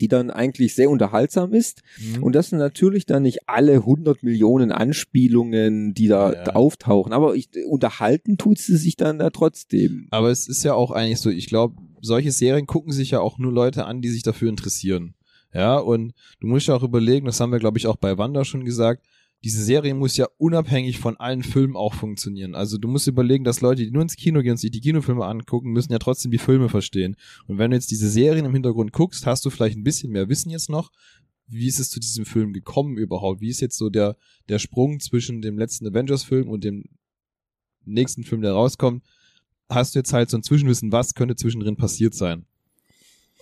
die dann eigentlich sehr unterhaltsam ist. Und das sind natürlich dann nicht alle 100 Millionen Anspielungen, die da, Ja. da auftauchen. Aber ich, unterhalten tut sie sich dann da trotzdem. Aber es ist ja auch eigentlich so, ich glaube, solche Serien gucken sich ja auch nur Leute an, die sich dafür interessieren. Ja, und du musst ja auch überlegen, das haben wir, glaube ich, auch bei Wanda schon gesagt, diese Serie muss ja unabhängig von allen Filmen auch funktionieren. Also du musst überlegen, dass Leute, die nur ins Kino gehen und sich die Kinofilme angucken, müssen ja trotzdem die Filme verstehen. Und wenn du jetzt diese Serien im Hintergrund guckst, hast du vielleicht ein bisschen mehr Wissen jetzt noch. Wie ist es zu diesem Film gekommen überhaupt? Wie ist jetzt so der, der Sprung zwischen dem letzten Avengers-Film und dem nächsten Film, der rauskommt? Hast du jetzt halt so ein Zwischenwissen, was könnte zwischendrin passiert sein?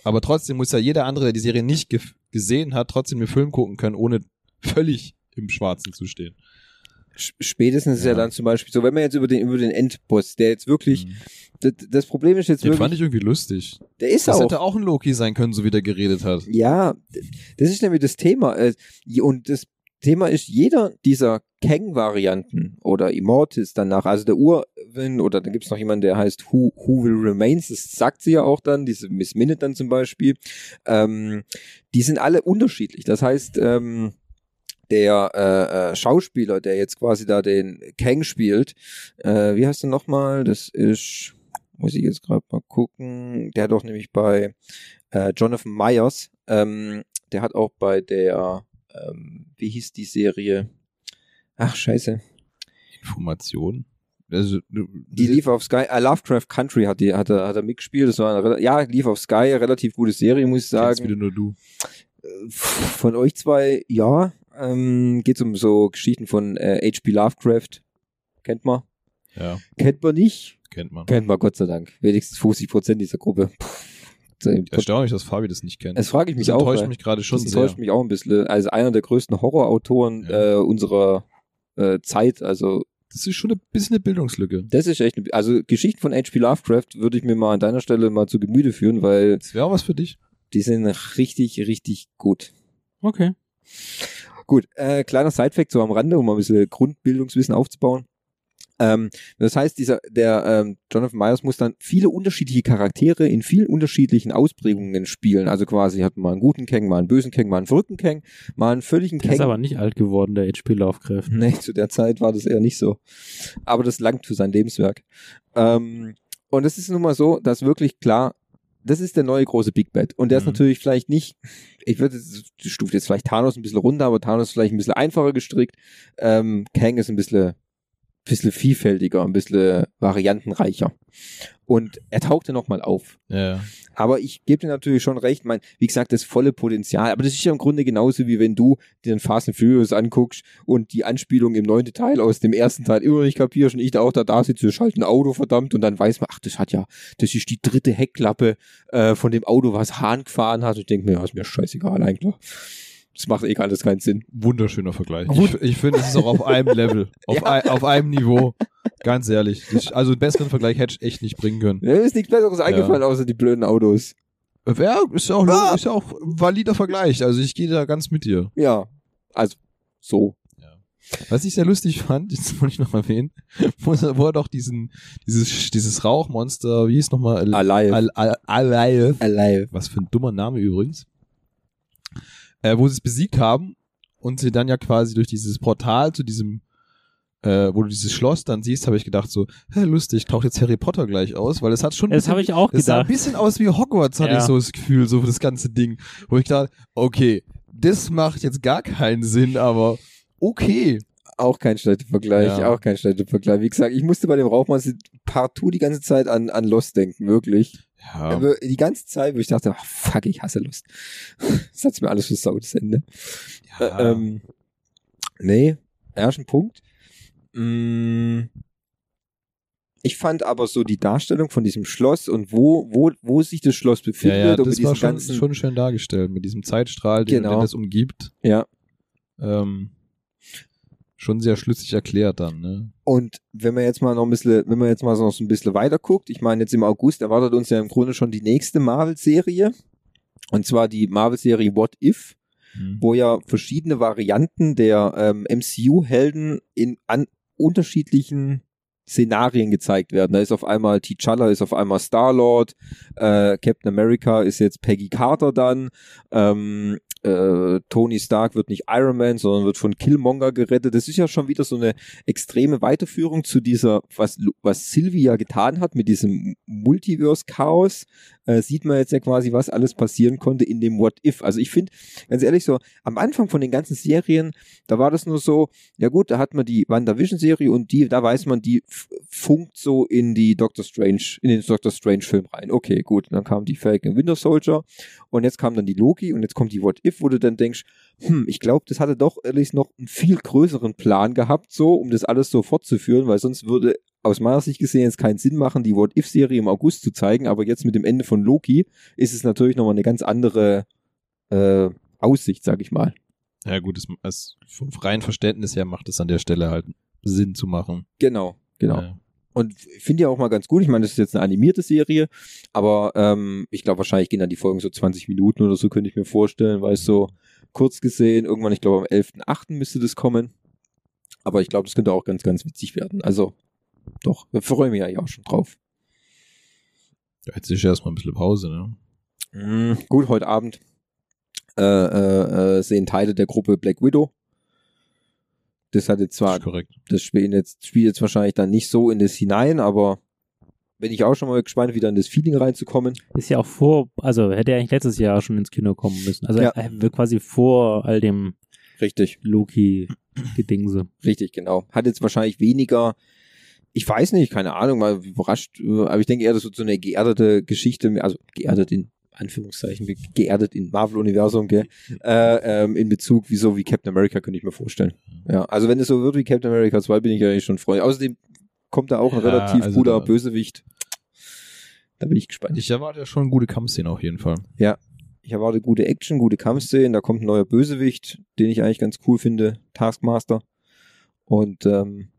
Aber trotzdem muss ja jeder andere, der die Serie nicht ge gesehen hat, trotzdem den Film gucken können, ohne völlig im Schwarzen zu stehen. Spätestens ist ja Ja. dann zum Beispiel so, wenn man jetzt über den, über den Endboss, der jetzt wirklich, das, das Problem ist jetzt Den wirklich, fand ich irgendwie lustig. der ist Das auch, hätte auch ein Loki sein können, so wie der geredet hat. Ja, das ist nämlich das Thema. äh, Und das Thema ist, jeder dieser Kang-Varianten oder Immortis danach, also der Ur, Marvin oder dann gibt's noch jemanden, der heißt Who, Who Will Remains, das sagt sie ja auch dann, diese Miss Minute dann zum Beispiel. Ähm, die sind alle unterschiedlich. Das heißt, ähm, der äh, äh, Schauspieler, der jetzt quasi da den Kang spielt, äh, wie heißt er nochmal? Das ist, muss ich jetzt gerade mal gucken, der hat doch nämlich bei äh, Jonathan Myers, ähm, der hat auch bei der, ähm, wie hieß die Serie? Ach, scheiße. Information. Also, Die lief auf Sky, äh, Lovecraft Country hat, die, hat, er, hat er mitgespielt. Das war eine, ja, lief auf Sky, relativ gute Serie, muss ich sagen. wieder nur du. Von euch zwei, ja. Ähm, geht um so Geschichten von äh, H.P. Lovecraft. Kennt man? Ja, Kennt man nicht? kennt man. Kennt man, Gott sei Dank. Wenigstens 50 Prozent dieser Gruppe. Puh. Erstaunlich, dass Fabi das nicht kennt. Das frage ich mich das auch. enttäuscht mich gerade schon das sehr. enttäuscht mich auch ein bisschen. Also einer der größten Horrorautoren Ja. äh, unserer äh, Zeit. Also Das ist schon ein bisschen eine Bildungslücke. das ist echt, eine- also Geschichten von H.P. Lovecraft würde ich mir mal an deiner Stelle mal zu Gemüte führen, weil Das wäre auch was für dich. die sind richtig, richtig gut. Okay. Gut, äh, kleiner Sidefact so am Rande, um mal ein bisschen Grundbildungswissen aufzubauen. Ähm, das heißt, dieser, der ähm, Jonathan Myers muss dann viele unterschiedliche Charaktere in vielen unterschiedlichen Ausprägungen spielen. Also quasi hat man mal einen guten Kang, mal einen bösen Kang, mal einen verrückten Kang, mal einen völligen Der ist Kang. aber nicht alt geworden, der HP Lovecraft. Nee, zu der Zeit war das eher nicht so. Aber das langt für sein Lebenswerk. Ähm, und es ist nun mal so, dass wirklich klar, das ist der neue große Big Bad. Und der ist Mhm. natürlich vielleicht nicht, ich würde, die stuft jetzt vielleicht Thanos ein bisschen runter, aber Thanos ist vielleicht ein bisschen einfacher gestrickt. Ähm, Kang ist ein bisschen, bisschen vielfältiger, ein bisschen variantenreicher. Und er tauchte nochmal auf. Ja. Aber ich gebe dir natürlich schon recht, mein, wie gesagt, das volle Potenzial. Aber das ist ja im Grunde genauso, wie wenn du dir den Fast and Furious anguckst und die Anspielung im neunten Teil aus dem ersten Teil immer nicht kapierst und ich da auch da, da sitze, schalte ein Auto, verdammt, und dann weiß man, ach, das hat ja, das ist die dritte Heckklappe äh, von dem Auto, was Hahn gefahren hat. Und ich denke mir, ja, ist mir scheißegal eigentlich. Das macht eh alles keinen Sinn. Wunderschöner Vergleich. Ich, ich finde, es ist auch auf einem Level. Auf, Ja. ein, auf einem Niveau. Ganz ehrlich. Das, also einen besseren Vergleich hätte ich echt nicht bringen können. Mir ist nichts Besseres eingefallen, außer die blöden Autos. Ja, ist ja auch, Ah! ist ja auch ein valider Vergleich. Also ich gehe da ganz mit dir. Ja, also so. Was ich sehr lustig fand, jetzt wollte ich noch erwähnen, wo, er- wo er doch diesen, dieses, dieses Rauchmonster, wie hieß nochmal? Al- Alive. Al- Al- Alive. Alive. Was für ein dummer Name übrigens. Äh, wo sie es besiegt haben und sie dann ja quasi durch dieses Portal zu diesem, äh, wo du dieses Schloss dann siehst, habe ich gedacht so, hä, lustig, taucht jetzt Harry Potter gleich aus, weil es hat schon ein Das habe ich auch es sah ein gedacht. bisschen aus wie Hogwarts, hatte Ja. ich so das Gefühl, so für das ganze Ding. Wo ich dachte, okay, das macht jetzt gar keinen Sinn, aber okay. Auch kein schlechter Vergleich, Ja. auch kein schlechter Vergleich. Wie gesagt, ich musste bei dem Rauchmonster partout die ganze Zeit an, an Lost denken, wirklich. Ja, Aber Die ganze Zeit, wo ich dachte, ach, fuck, ich hasse Lost. Das hat's mir alles versaut, das Ende. ja. Äh, ähm, nee, ersten Punkt. Mm, ich fand aber so die Darstellung von diesem Schloss und wo, wo, wo sich das Schloss ja, befindet ja, und mit das diesem war schon, ganzen, schon schön dargestellt, mit diesem Zeitstrahl, den, Genau. den das umgibt. ja. Ähm, schon sehr schlüssig erklärt dann, ne? Und wenn man jetzt mal noch ein bisschen, wenn man jetzt mal noch so ein bisschen weiter guckt, ich meine, jetzt im August erwartet uns ja im Grunde schon die nächste Marvel-Serie. Und zwar die Marvel-Serie What If, Hm. wo ja verschiedene Varianten der ähm, MCU-Helden in an unterschiedlichen Szenarien gezeigt werden. Da ist auf einmal T'Challa, ist auf einmal Star-Lord, äh, Captain America ist jetzt Peggy Carter dann, ähm, äh, Tony Stark wird nicht Iron Man, sondern wird von Killmonger gerettet. Das ist ja schon wieder so eine extreme Weiterführung zu dieser, was, was Sylvia getan hat mit diesem Multiverse-Chaos. Äh, sieht man jetzt ja quasi, was alles passieren konnte in dem What If. Also ich finde, ganz ehrlich so, am Anfang von den ganzen Serien, da war das nur so, ja gut, da hat man die WandaVision-Serie und die, da weiß man, die funkt so in die Doctor Strange, in den Doctor Strange-Film rein. Okay, gut, dann kam die Falcon Winter Soldier und jetzt kam dann die Loki und jetzt kommt die What If, wo du dann denkst, hm, ich glaube, das hatte doch ehrlich noch einen viel größeren Plan gehabt, so, um das alles so fortzuführen, weil sonst würde aus meiner Sicht gesehen jetzt keinen Sinn machen, die What If-Serie im August zu zeigen, aber jetzt mit dem Ende von Loki ist es natürlich nochmal eine ganz andere äh, Aussicht, sag ich mal. Ja gut, es, es, vom freien Verständnis her macht es an der Stelle halt Sinn zu machen. Genau, genau. Ja. Und finde ja auch mal ganz gut. Ich meine, das ist jetzt eine animierte Serie, aber ähm, ich glaube, wahrscheinlich gehen dann die Folgen so 20 Minuten oder so, könnte ich mir vorstellen, weil es so kurz gesehen, irgendwann, ich glaube, am 11.8. müsste das kommen. Aber ich glaube, das könnte auch ganz, ganz witzig werden. Also, doch, wir freuen mich eigentlich auch schon drauf. Jetzt ist erstmal ein bisschen Pause, ne? Mhm, gut, heute Abend äh, äh, äh, sehen Teile der Gruppe Black Widow. Das hat jetzt zwar, ist korrekt. das spielt jetzt, spielt jetzt wahrscheinlich dann nicht so in das hinein, aber bin ich auch schon mal gespannt, wieder in das Feeling reinzukommen. Ist ja auch vor, also hätte er eigentlich letztes Jahr schon ins Kino kommen müssen. Also Ja. er wird quasi vor all dem Richtig, Loki-Gedingse. richtig, genau. Hat jetzt wahrscheinlich weniger, ich weiß nicht, keine Ahnung, mal überrascht, äh, aber ich denke eher, das wird so eine geerdete Geschichte, also geerdet in Anführungszeichen, geerdet in Marvel-Universum, gell, äh, ähm, in Bezug wie so wie Captain America, könnte ich mir vorstellen. Ja, also wenn es so wird wie Captain America 2, bin ich eigentlich schon freundlich. Außerdem kommt da auch ein Ja, relativ also guter da- Bösewicht. Da bin ich gespannt. Ich erwarte ja schon gute Kampfszenen auf jeden Fall. Ich erwarte gute Action, gute Kampfszenen. Da kommt ein neuer Bösewicht, den ich eigentlich ganz cool finde, Taskmaster. Und ähm,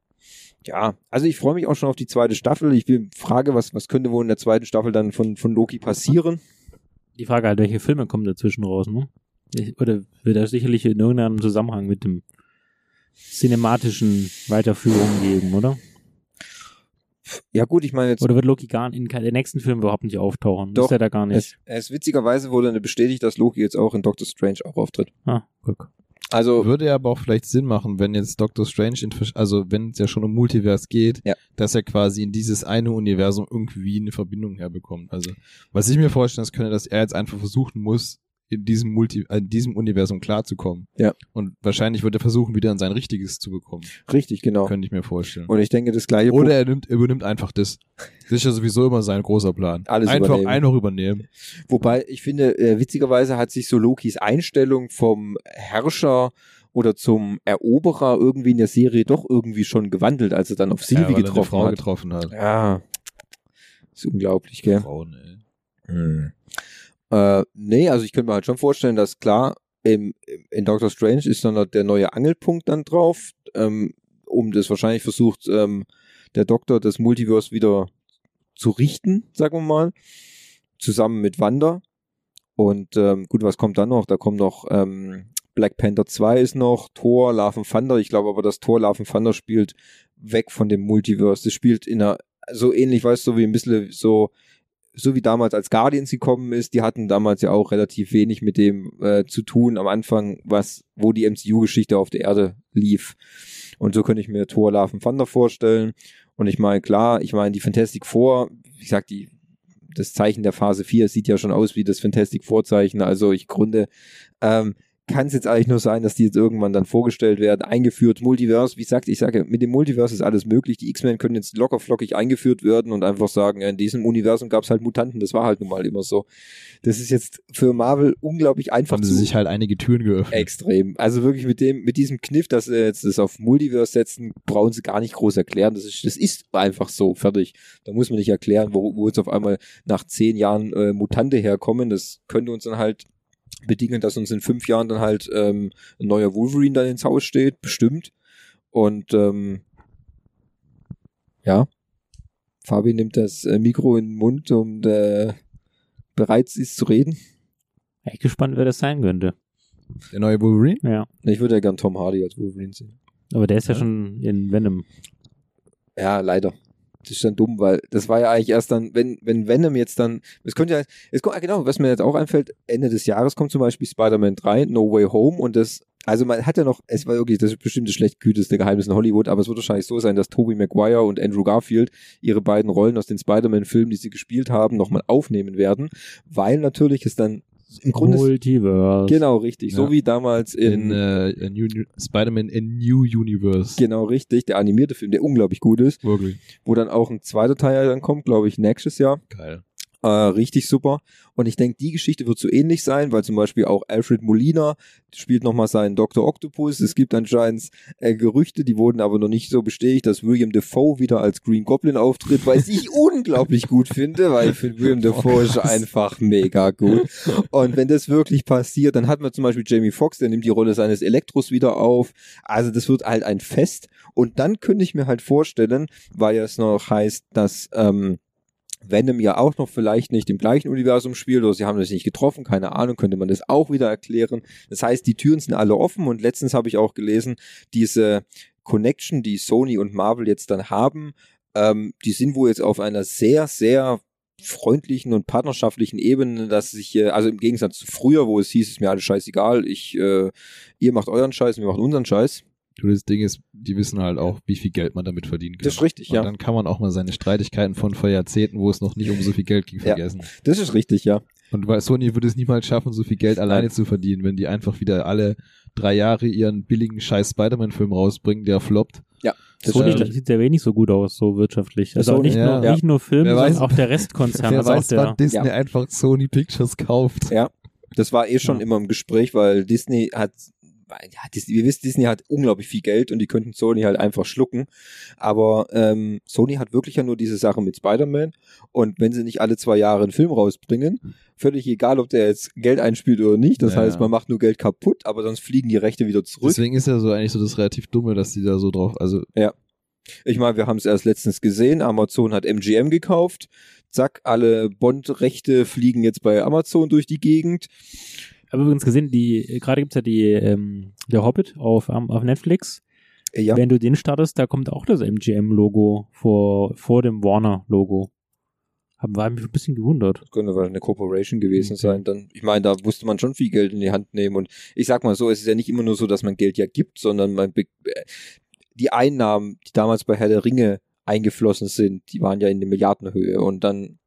ja, also ich freue mich auch schon auf die zweite Staffel. Ich will frage, was was könnte wohl in der zweiten Staffel dann von von Loki passieren? Die Frage halt, welche Filme kommen dazwischen raus, ne? Ich- Oder wird da sicherlich in irgendeinem Zusammenhang mit dem cinematischen Weiterführung geben, oder? Ja gut, ich meine jetzt Oder wird Loki gar in den nächsten Film überhaupt nicht auftauchen? Doch, ist er da gar es, nicht? es witzigerweise wurde bestätigt, dass Loki jetzt auch in Doctor Strange auch auftritt. Ah, guck. Also Würde aber auch vielleicht Sinn machen, wenn jetzt Doctor Strange, in, also wenn es ja schon um Multivers geht, Ja. dass er quasi in dieses eine Universum irgendwie eine Verbindung herbekommt. Also was ich mir vorstellen das könnte, dass er jetzt einfach versuchen muss, in diesem Multi, in diesem Universum klarzukommen. Ja. Und wahrscheinlich wird er versuchen, wieder in sein richtiges zu bekommen. richtig genau. Könnte ich mir vorstellen. Und ich denke das gleiche. Oder er nimmt, er übernimmt einfach das. Das ist ja sowieso immer sein großer Plan. Alles einfach, übernehmen. einfach übernehmen. Wobei ich finde, äh, witzigerweise hat sich so Lokis Einstellung vom Herrscher oder zum Eroberer irgendwie in der Serie doch irgendwie schon gewandelt, als er dann auf Sylvie ja, getroffen Frau hat. getroffen hat. Ja, ist unglaublich, gell? Frauen, ey. Hm. Äh, nee, also ich könnte mir halt schon vorstellen, dass klar, im, in Doctor Strange ist dann der neue Angelpunkt dann drauf, ähm, um das wahrscheinlich versucht, ähm, der Doktor das Multiverse wieder zu richten, sagen wir mal, zusammen mit Wanda. Und ähm, gut, was kommt dann noch? Da kommt noch ähm, Black Panther 2 ist noch, Thor, and Thunder. Ich glaube aber, das Thor, and Thunder spielt weg von dem Multiverse. Das spielt in einer, so ähnlich, weißt du, wie ein bisschen so so wie damals als Guardians gekommen ist, die hatten damals ja auch relativ wenig mit dem äh, zu tun am Anfang, was, wo die MCU-Geschichte auf der Erde lief. Und so könnte ich mir Thor Love and Thunder vorstellen. Und ich meine, klar, ich meine, die Fantastic Four, wie gesagt, die, das Zeichen der Phase 4 sieht ja schon aus wie das Fantastic Vorzeichen. Also ich grunde, ähm, kann es jetzt eigentlich nur sein, dass die jetzt irgendwann dann vorgestellt werden, eingeführt, Multiverse, wie gesagt, ich sage, mit dem Multiverse ist alles möglich, die X-Men können jetzt locker flockig eingeführt werden und einfach sagen, in diesem Universum gab es halt Mutanten, das war halt nun mal immer so. Das ist jetzt für Marvel unglaublich einfach Haben sie sich halt einige Türen geöffnet. extrem. Also wirklich mit dem, mit diesem Kniff, dass sie jetzt das auf Multiverse setzen, brauchen sie gar nicht groß erklären. Das ist, das ist einfach so, fertig. Da muss man nicht erklären, wo, wo jetzt auf einmal nach zehn Jahren äh, Mutante herkommen. Das könnte uns dann halt bedingen, dass uns in fünf Jahren dann halt ähm, ein neuer Wolverine dann ins Haus steht, bestimmt. Und ähm, ja, Fabi nimmt das äh, Mikro in den Mund und äh, bereit ist zu reden. Echt gespannt, wer das sein könnte. Der neue Wolverine? Ja. Ich würde ja gern Tom Hardy als Wolverine sehen. Aber der ist ja, Ja. schon in Venom. Ja, leider. Das ist dann dumm, weil das war ja eigentlich erst dann, wenn, wenn Venom jetzt dann, es könnte ja, es ah, genau, was mir jetzt auch einfällt, Ende des Jahres kommt zum Beispiel Spider-Man 3, No Way Home und das, also man hat ja noch, es war wirklich, das ist bestimmt das schlecht güteste Geheimnis in Hollywood, aber es wird wahrscheinlich so sein, dass Tobey Maguire und Andrew Garfield ihre beiden Rollen aus den Spider-Man-Filmen, die sie gespielt haben, nochmal aufnehmen werden, weil natürlich es dann im Grunde, Multiverse. genau, richtig, so Ja. wie damals In, in, äh, in Spider-Man in New Universe. genau, richtig, der animierte Film, der unglaublich gut ist, Wirklich. wo dann auch ein zweiter Teil dann kommt, glaube ich, nächstes Jahr. Geil. Äh, richtig super. Und ich denke, die Geschichte wird so ähnlich sein, weil zum Beispiel auch Alfred Molina spielt nochmal seinen Dr. Octopus. Es gibt anscheinend äh, Gerüchte, die wurden aber noch nicht so bestätigt, dass William Defoe wieder als Green Goblin auftritt, was ich unglaublich gut finde, weil ich finde William Defoe ist einfach mega gut. Und wenn das wirklich passiert, dann hat man zum Beispiel Jamie Foxx, der nimmt die Rolle seines Elektros wieder auf. Also das wird halt ein Fest. Und dann könnte ich mir halt vorstellen, weil es noch heißt, dass ähm, Venom ja auch noch vielleicht nicht im gleichen Universum spielt oder sie haben das nicht getroffen, keine Ahnung, könnte man das auch wieder erklären. Das heißt, die Türen sind alle offen und letztens habe ich auch gelesen, diese Connection, die Sony und Marvel jetzt dann haben, Ähm, die sind wohl jetzt auf einer sehr, sehr freundlichen und partnerschaftlichen Ebene, dass sich, äh, also im Gegensatz zu früher, wo es hieß, ist mir alles scheißegal, ich, äh, ihr macht euren Scheiß, wir machen unseren Scheiß. Du, das Ding ist, die wissen halt auch, wie viel Geld man damit verdienen kann. Das ist richtig, Und ja. dann kann man auch mal seine Streitigkeiten von vor Jahrzehnten, wo es noch nicht um so viel Geld ging, Ja. vergessen. Das ist richtig, ja. Und weil Sony würde es niemals schaffen, so viel Geld alleine Nein. zu verdienen, wenn die einfach wieder alle drei Jahre ihren billigen scheiß Spider-Man-Film rausbringen, der floppt. Das Sony ähm, sieht sehr wenig so gut aus, so wirtschaftlich. Also auch Sony, nicht, ja. nur, Ja. nicht nur Film, Wer sondern weiß- auch der Restkonzern. Wer also auch weiß, der, wann Disney Ja. einfach Sony Pictures kauft. Ja. Das war eh schon Ja. immer im Gespräch, weil Disney hat, ja, Disney, ihr wisst, Disney hat unglaublich viel Geld und die könnten Sony halt einfach schlucken. Aber ähm, Sony hat wirklich ja nur diese Sache mit Spider-Man und wenn sie nicht alle zwei Jahre einen Film rausbringen, völlig egal, ob der jetzt Geld einspielt oder nicht, das Ja, heißt, ja. man macht nur Geld kaputt, aber sonst fliegen die Rechte wieder zurück. Deswegen ist ja so eigentlich so das relativ Dumme, dass die da so drauf, also Ich meine, wir haben es erst letztens gesehen, Amazon hat MGM gekauft, zack, alle Bond-Rechte fliegen jetzt bei Amazon durch die Gegend. Habe übrigens gesehen, die gerade gibt's ja die ähm, der Hobbit auf, am- auf Netflix. Äh, Ja, Wenn du den startest, da kommt auch das MGM-Logo vor, vor dem Warner-Logo. Haben wir mich ein bisschen gewundert. Das könnte wahrscheinlich eine Corporation gewesen Okay. sein. Dann, ich meine, da musste man schon viel Geld in die Hand nehmen. Und ich sag mal so, es ist ja nicht immer nur so, dass man Geld ja gibt, sondern man äh, die Einnahmen, die damals bei Herr der Ringe eingeflossen sind, die waren ja in der Milliardenhöhe. Und dann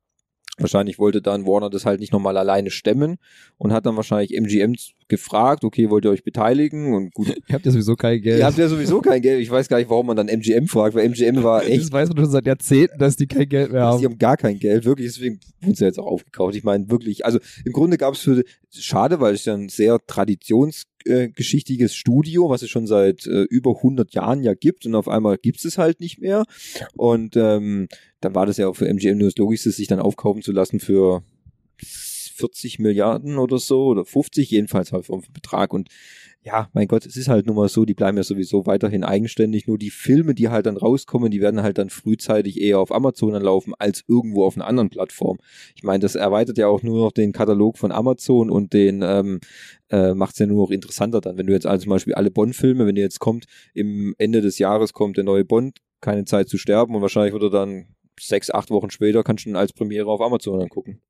wahrscheinlich wollte dann Warner das halt nicht nochmal alleine stemmen und hat dann wahrscheinlich MGM gefragt, okay, wollt ihr euch beteiligen? Und gut, ihr habt ja sowieso kein Geld. ihr habt ja sowieso kein Geld. Ich weiß gar nicht, warum man dann MGM fragt, weil MGM war echt Das weiß man schon seit Jahrzehnten, dass die kein Geld mehr die haben. haben gar kein Geld, wirklich, deswegen wurden sie jetzt auch aufgekauft. Ich meine, wirklich, also im Grunde gab es für, schade, weil es ja ein sehr traditionsgeschichtiges Studio, was es schon seit äh, über 100 Jahren ja gibt und auf einmal gibt es halt nicht mehr. Und ähm, dann war das ja auch für MGM nur das Logischste, sich dann aufkaufen zu lassen für 40 Milliarden oder so oder 50, jedenfalls halt auf den Betrag und ja, mein Gott, es ist halt nun mal so, die bleiben ja sowieso weiterhin eigenständig. Nur die Filme, die halt dann rauskommen, die werden halt dann frühzeitig eher auf Amazon anlaufen als irgendwo auf einer anderen Plattform. Ich meine, das erweitert ja auch nur noch den Katalog von Amazon und den ähm, äh, macht es ja nur noch interessanter dann. Wenn du jetzt also zum Beispiel alle Bond-Filme, wenn ihr jetzt kommt, im Ende des Jahres kommt der neue Bond, keine Zeit zu sterben und wahrscheinlich wird er dann sechs, acht Wochen später kannst du ihn als Premiere auf Amazon angucken.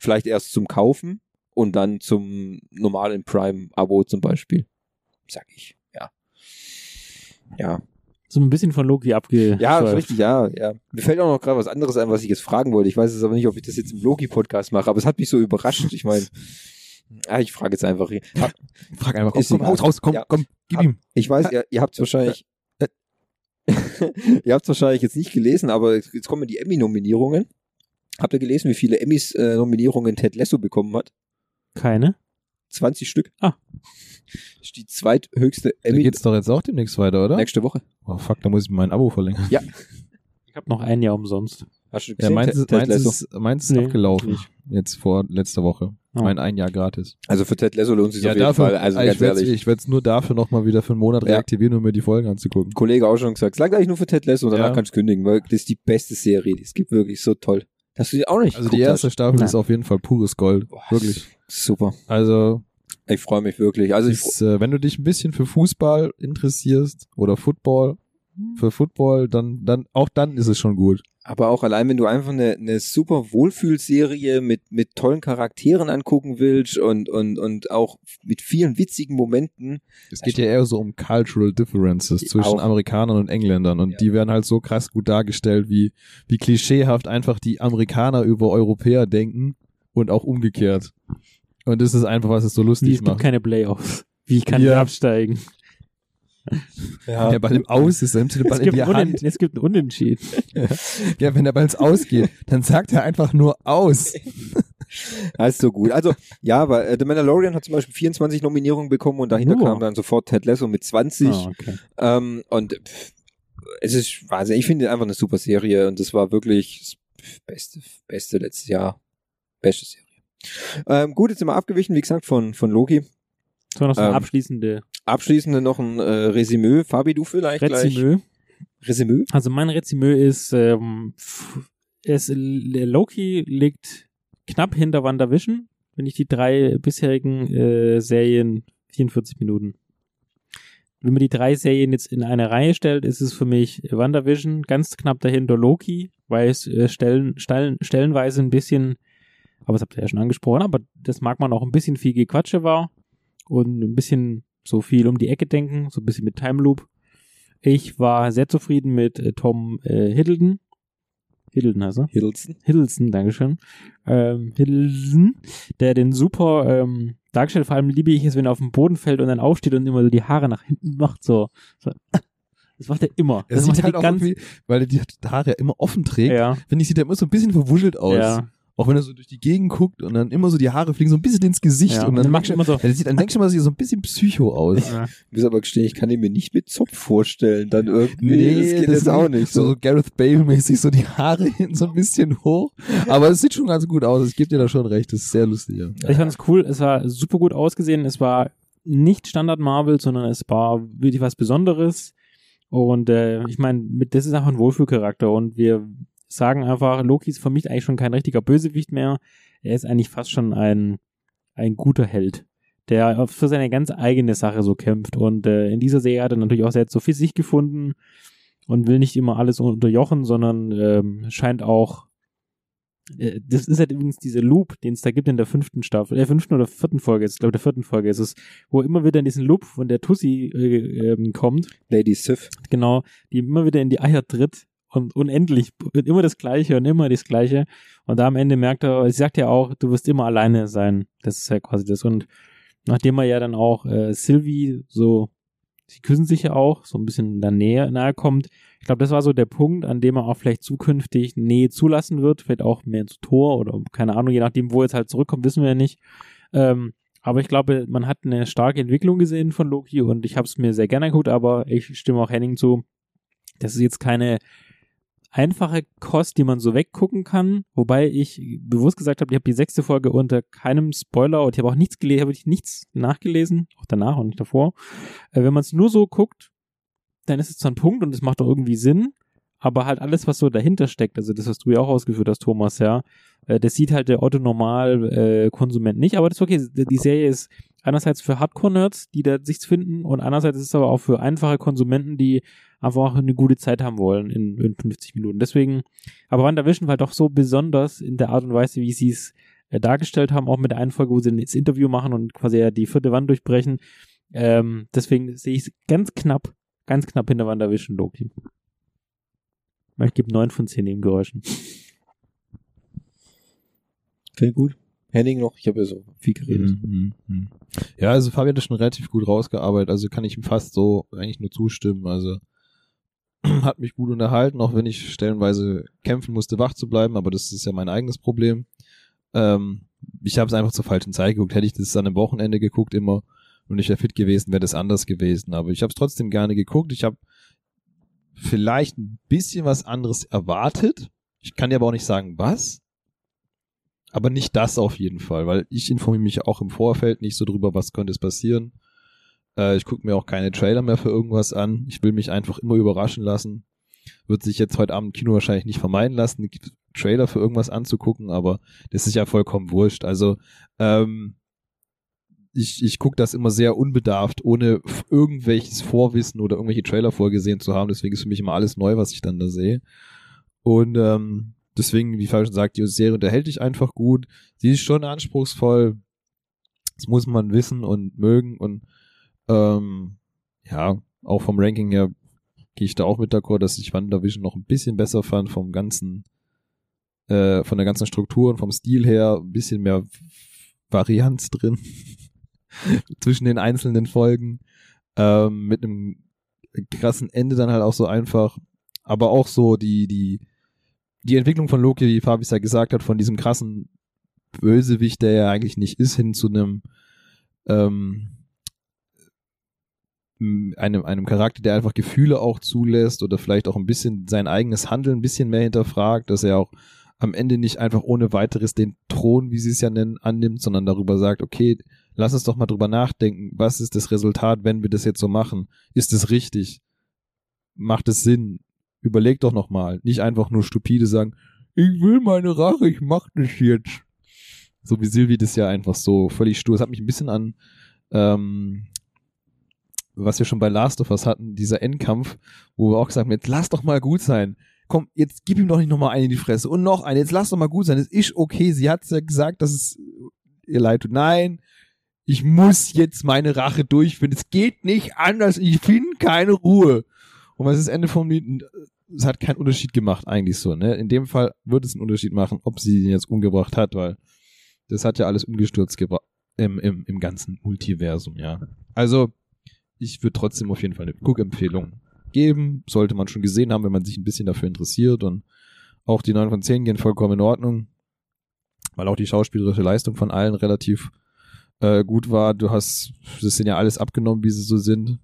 Vielleicht erst zum Kaufen und dann zum normalen Prime-Abo zum Beispiel. Sag ich, ja. Ja. So ein bisschen von Loki abge. Ja, ist richtig, ja, ja. Mir fällt auch noch gerade was anderes ein, was ich jetzt fragen wollte. Ich weiß jetzt aber nicht, ob ich das jetzt im Loki-Podcast mache, aber es hat mich so überrascht. Ich meine, ah, ich frage jetzt einfach. Ha- Frag einfach, komm, komm raus, raus, komm, Ja. komm, gib Hab- ihm. Ich weiß, ihr, ihr habt es wahrscheinlich. ihr habt es wahrscheinlich jetzt nicht gelesen, aber jetzt kommen die Emmy-Nominierungen. Habt ihr gelesen, wie viele Emmys-Nominierungen Ted Lasso bekommen hat? Keine. 20 Stück. Ah. Das ist die zweithöchste Da Emmy geht's doch jetzt auch demnächst weiter, oder? nächste Woche. Oh fuck, da muss ich mein Abo verlängern. Ich habe noch ein Jahr umsonst. Hast du Ja, gesehen? meins, Ted- ist, meins, Lasso? ist, meins ist Nee, abgelaufen. nicht. Jetzt vor letzter Woche. Ah. Mein ein Jahr gratis. Also für Ted Lasso lohnt es sich auf jeden Fall. Also ich ganz ehrlich. Ich werde es nur dafür nochmal wieder für einen Monat Ja. reaktivieren, um mir die Folgen anzugucken. Kollege auch schon gesagt, es langt eigentlich nur für Ted Lasso und danach Ja. kannst du kündigen, weil das ist die beste Serie, die es gibt, wirklich so toll. Hast du die auch nicht Also die erste hast? Staffel Nein. ist auf jeden Fall pures Gold. Boah, Wirklich. Super. Also, Ich freue mich wirklich. Also ich, ist, äh, wenn du dich ein bisschen für Fußball interessierst oder Football, für Football, dann, dann, auch dann ist es schon gut. aber auch allein, wenn du einfach eine, eine super Wohlfühlserie mit, mit tollen Charakteren angucken willst und, und, und auch mit vielen witzigen Momenten. Es geht ja eher so um Cultural Differences zwischen Auch. Amerikanern und Engländern und Ja. die werden halt so krass gut dargestellt, wie, wie klischeehaft einfach die Amerikaner über Europäer denken und auch umgekehrt. Und das ist einfach, was es so Wie, lustig es gibt macht. keine Playoffs. Wie kann Ja. der absteigen? Ja. Der Ball im Aus ist, dann nimmt der Es Ball in gibt, die einen Hand. Es gibt einen Unentschieden. Ja, wenn der Ball ins Ausgeht, dann sagt er einfach nur aus. Das ist so gut. Also, ja, aber äh, The Mandalorian hat zum Beispiel 24 Nominierungen bekommen und dahinter Oh. kam dann sofort Ted Lasso mit 20. Ah, okay. Ähm, und pff, es ist Wahnsinn. Ich finde einfach eine super Serie und das war wirklich das beste, beste letztes Jahr. Beste Serie. Ähm, gut, jetzt sind wir abgewichen, wie gesagt, von, von Loki. So noch so eine Ähm, abschließende Abschließend noch ein äh, Resümee. Fabi, du vielleicht gleich. Resümee. Also mein Resümee ist, ähm, es, Loki liegt knapp hinter WandaVision, wenn ich die drei bisherigen äh, Serien 44 Minuten. wenn man die drei Serien jetzt in eine Reihe stellt, ist es für mich WandaVision, ganz knapp dahinter Loki, weil es äh, stellen, stellen, stellenweise ein bisschen, aber das habt ihr ja schon angesprochen, aber das mag man auch ein bisschen viel Gequatsche war und ein bisschen so viel um die Ecke denken, so ein bisschen mit Time Loop. Ich war sehr zufrieden mit äh, Tom äh, Hiddleston. Hiddleston heißt er. Hiddleston. Hiddleston, Dankeschön. Ähm, Hiddleston, der den super ähm, dargestellt, vor allem liebe ich es, wenn er auf den Boden fällt und dann aufsteht und immer so die Haare nach hinten macht, so. so. Das macht er immer. Er das sieht macht halt er auch ganz, weil er die Haare ja immer offen trägt, ja, finde ich, sieht er immer so ein bisschen verwuschelt aus. ja, Auch wenn er so durch die Gegend guckt und dann immer so die Haare fliegen so ein bisschen ins Gesicht ja. und dann macht macht immer so. ja, das sieht, dann denkst du mal, das sieht so ein bisschen psycho aus. Ja. Ich muss aber gestehen, ich kann ihn mir nicht mit Zopf vorstellen. Dann irgendwie. Nee, das geht das jetzt auch nicht So, so. Gareth Bale-mäßig, so die Haare hinten so ein bisschen hoch. Aber es sieht schon ganz gut aus. Ich gebe dir da schon recht. Das ist sehr lustig, ja. Ich fand es cool, es war super gut ausgesehen, es war nicht Standard Marvel, sondern es war wirklich was Besonderes. Und äh, ich meine, mit das ist einfach ein Wohlfühlcharakter und wir sagen einfach, Loki ist für mich eigentlich schon kein richtiger Bösewicht mehr. Er ist eigentlich fast schon ein, ein guter Held, der für seine ganz eigene Sache so kämpft. Und äh, in dieser Serie hat er natürlich auch selbst so für sich gefunden und will nicht immer alles unterjochen, sondern ähm, scheint auch äh, das ist halt übrigens dieser Loop, den es da gibt in der fünften Staffel, der fünften oder vierten Folge, ist, glaube der vierten Folge ist es, wo immer wieder in diesen Loop von der Tussi äh, ähm, kommt, Lady Sif. genau, die immer wieder in die Eier tritt und unendlich immer das Gleiche und immer das Gleiche. Und da am Ende merkt er, sie sagt ja auch, du wirst immer alleine sein, das ist ja quasi das. Und nachdem er ja dann auch äh, Sylvie so, sie küssen sich ja auch, so ein bisschen in der Nähe nahe kommt, ich glaube, das war so der Punkt, an dem er auch vielleicht zukünftig Nähe zulassen wird, vielleicht auch mehr zu Tor oder keine Ahnung, je nachdem, wo jetzt halt zurückkommt, wissen wir ja nicht. Ähm, aber ich glaube, man hat eine starke Entwicklung gesehen von Loki und ich habe es mir sehr gerne angeguckt, aber ich stimme auch Henning zu, das ist jetzt keine einfache Kost, die man so weggucken kann, wobei ich bewusst gesagt habe, ich habe die sechste Folge unter keinem Spoiler und ich habe auch nichts gelesen, habe ich nichts nachgelesen, auch danach und nicht davor. Äh, wenn man es nur so guckt, dann ist es zwar ein Punkt und es macht auch irgendwie Sinn, aber halt alles, was so dahinter steckt, also das hast du ja auch ausgeführt hast, Thomas, ja, äh, das sieht halt der Otto-Normal-Konsument nicht, aber das ist okay. Die Serie ist einerseits für Hardcore-Nerds, die da sich finden, und andererseits ist es aber auch für einfache Konsumenten, die einfach eine gute Zeit haben wollen in, in 50 Minuten. Deswegen, aber WandaVision war doch so besonders in der Art und Weise, wie sie es äh, dargestellt haben, auch mit der einen Folge, wo sie das Interview machen und quasi ja die vierte Wand durchbrechen. Ähm, deswegen sehe ich es ganz knapp, ganz knapp hinter WandaVision Loki. Ich gebe 9 von 10 Nebengeräuschen. Okay, gut. Henning noch, ich habe ja so viel geredet. Mhm, mhm. Ja, also Fabian hat schon relativ gut rausgearbeitet, also kann ich ihm fast so eigentlich nur zustimmen. Also hat mich gut unterhalten, auch wenn ich stellenweise kämpfen musste, wach zu bleiben, aber das ist ja mein eigenes Problem. Ähm, ich habe es einfach zur falschen Zeit geguckt. Hätte ich das an einem Wochenende geguckt immer und ich wäre fit gewesen, wäre das anders gewesen. Aber ich habe es trotzdem gerne geguckt. Ich habe vielleicht ein bisschen was anderes erwartet. Ich kann dir aber auch nicht sagen, was. Aber nicht das auf jeden Fall, weil ich informiere mich auch im Vorfeld nicht so drüber, was könnte es passieren. Äh, ich gucke mir auch keine Trailer mehr für irgendwas an. Ich will mich einfach immer überraschen lassen. Wird sich jetzt heute Abend im Kino wahrscheinlich nicht vermeiden lassen, Trailer für irgendwas anzugucken, aber das ist ja vollkommen wurscht. Also ähm, ich, ich gucke das immer sehr unbedarft, ohne irgendwelches Vorwissen oder irgendwelche Trailer vorgesehen zu haben. Deswegen ist für mich immer alles neu, was ich dann da sehe. Und ähm, deswegen, wie Fabian schon sagt, die Serie unterhält dich einfach gut. Sie ist schon anspruchsvoll. Das muss man wissen und mögen. Und ähm, ja, auch vom Ranking her gehe ich da auch mit d'accord, dass ich WandaVision noch ein bisschen besser fand vom ganzen, äh, von der ganzen Struktur und vom Stil her ein bisschen mehr Varianz drin zwischen den einzelnen Folgen. Ähm, mit einem krassen Ende dann halt auch so einfach. Aber auch so die, die, die Entwicklung von Loki, wie Fabis ja gesagt hat, von diesem krassen Bösewicht, der ja eigentlich nicht ist, hin zu einem, ähm, einem, einem Charakter, der einfach Gefühle auch zulässt oder vielleicht auch ein bisschen sein eigenes Handeln ein bisschen mehr hinterfragt, dass er auch am Ende nicht einfach ohne weiteres den Thron, wie sie es ja nennen, annimmt, sondern darüber sagt, okay, lass uns doch mal drüber nachdenken, was ist das Resultat, wenn wir das jetzt so machen? Ist es richtig? Macht es Sinn? Überleg doch noch mal. Nicht einfach nur stupide sagen, ich will meine Rache, ich mach das jetzt. So wie Silvi das ja einfach so völlig stur. Es hat mich ein bisschen an ähm, was wir schon bei Last of Us hatten, dieser Endkampf, wo wir auch gesagt haben, jetzt lass doch mal gut sein. Komm, jetzt gib ihm doch nicht nochmal eine in die Fresse und noch eine, jetzt lass doch mal gut sein. Es ist okay, sie hat ja gesagt, dass es ihr leid tut. Nein, ich muss jetzt meine Rache durchführen. Es geht nicht anders, ich finde keine Ruhe. Und was ist Ende vom Lied? Es hat keinen Unterschied gemacht, eigentlich so, ne? In dem Fall wird es einen Unterschied machen, ob sie ihn jetzt umgebracht hat, weil das hat ja alles umgestürzt im, im, im ganzen Multiversum, ja. Also, ich würde trotzdem auf jeden Fall eine Guck-Empfehlung geben. Sollte man schon gesehen haben, wenn man sich ein bisschen dafür interessiert. Und auch die 9 von 10 gehen vollkommen in Ordnung. Weil auch die schauspielerische Leistung von allen relativ äh, gut war. Du hast, das sind ja alles abgenommen, wie sie so sind.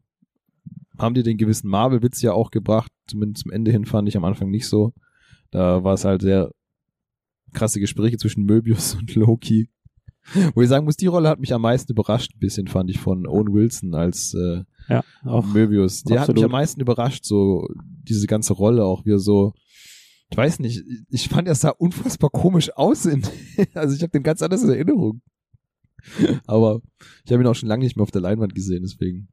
Haben dir den gewissen Marvel-Witz ja auch gebracht. Zumindest zum Ende hin fand ich am Anfang nicht so. Da war es halt sehr krasse Gespräche zwischen Möbius und Loki. Wo ich sagen muss, die Rolle hat mich am meisten überrascht, ein bisschen fand ich von Owen Wilson als äh, Ja, auch. Möbius. Der hat mich absolut. am meisten überrascht, so diese ganze Rolle auch, wie er so, ich weiß nicht, ich fand, er sah unfassbar komisch aus. In, also ich habe den ganz anders in Erinnerung. Aber ich habe ihn auch schon lange nicht mehr auf der Leinwand gesehen, deswegen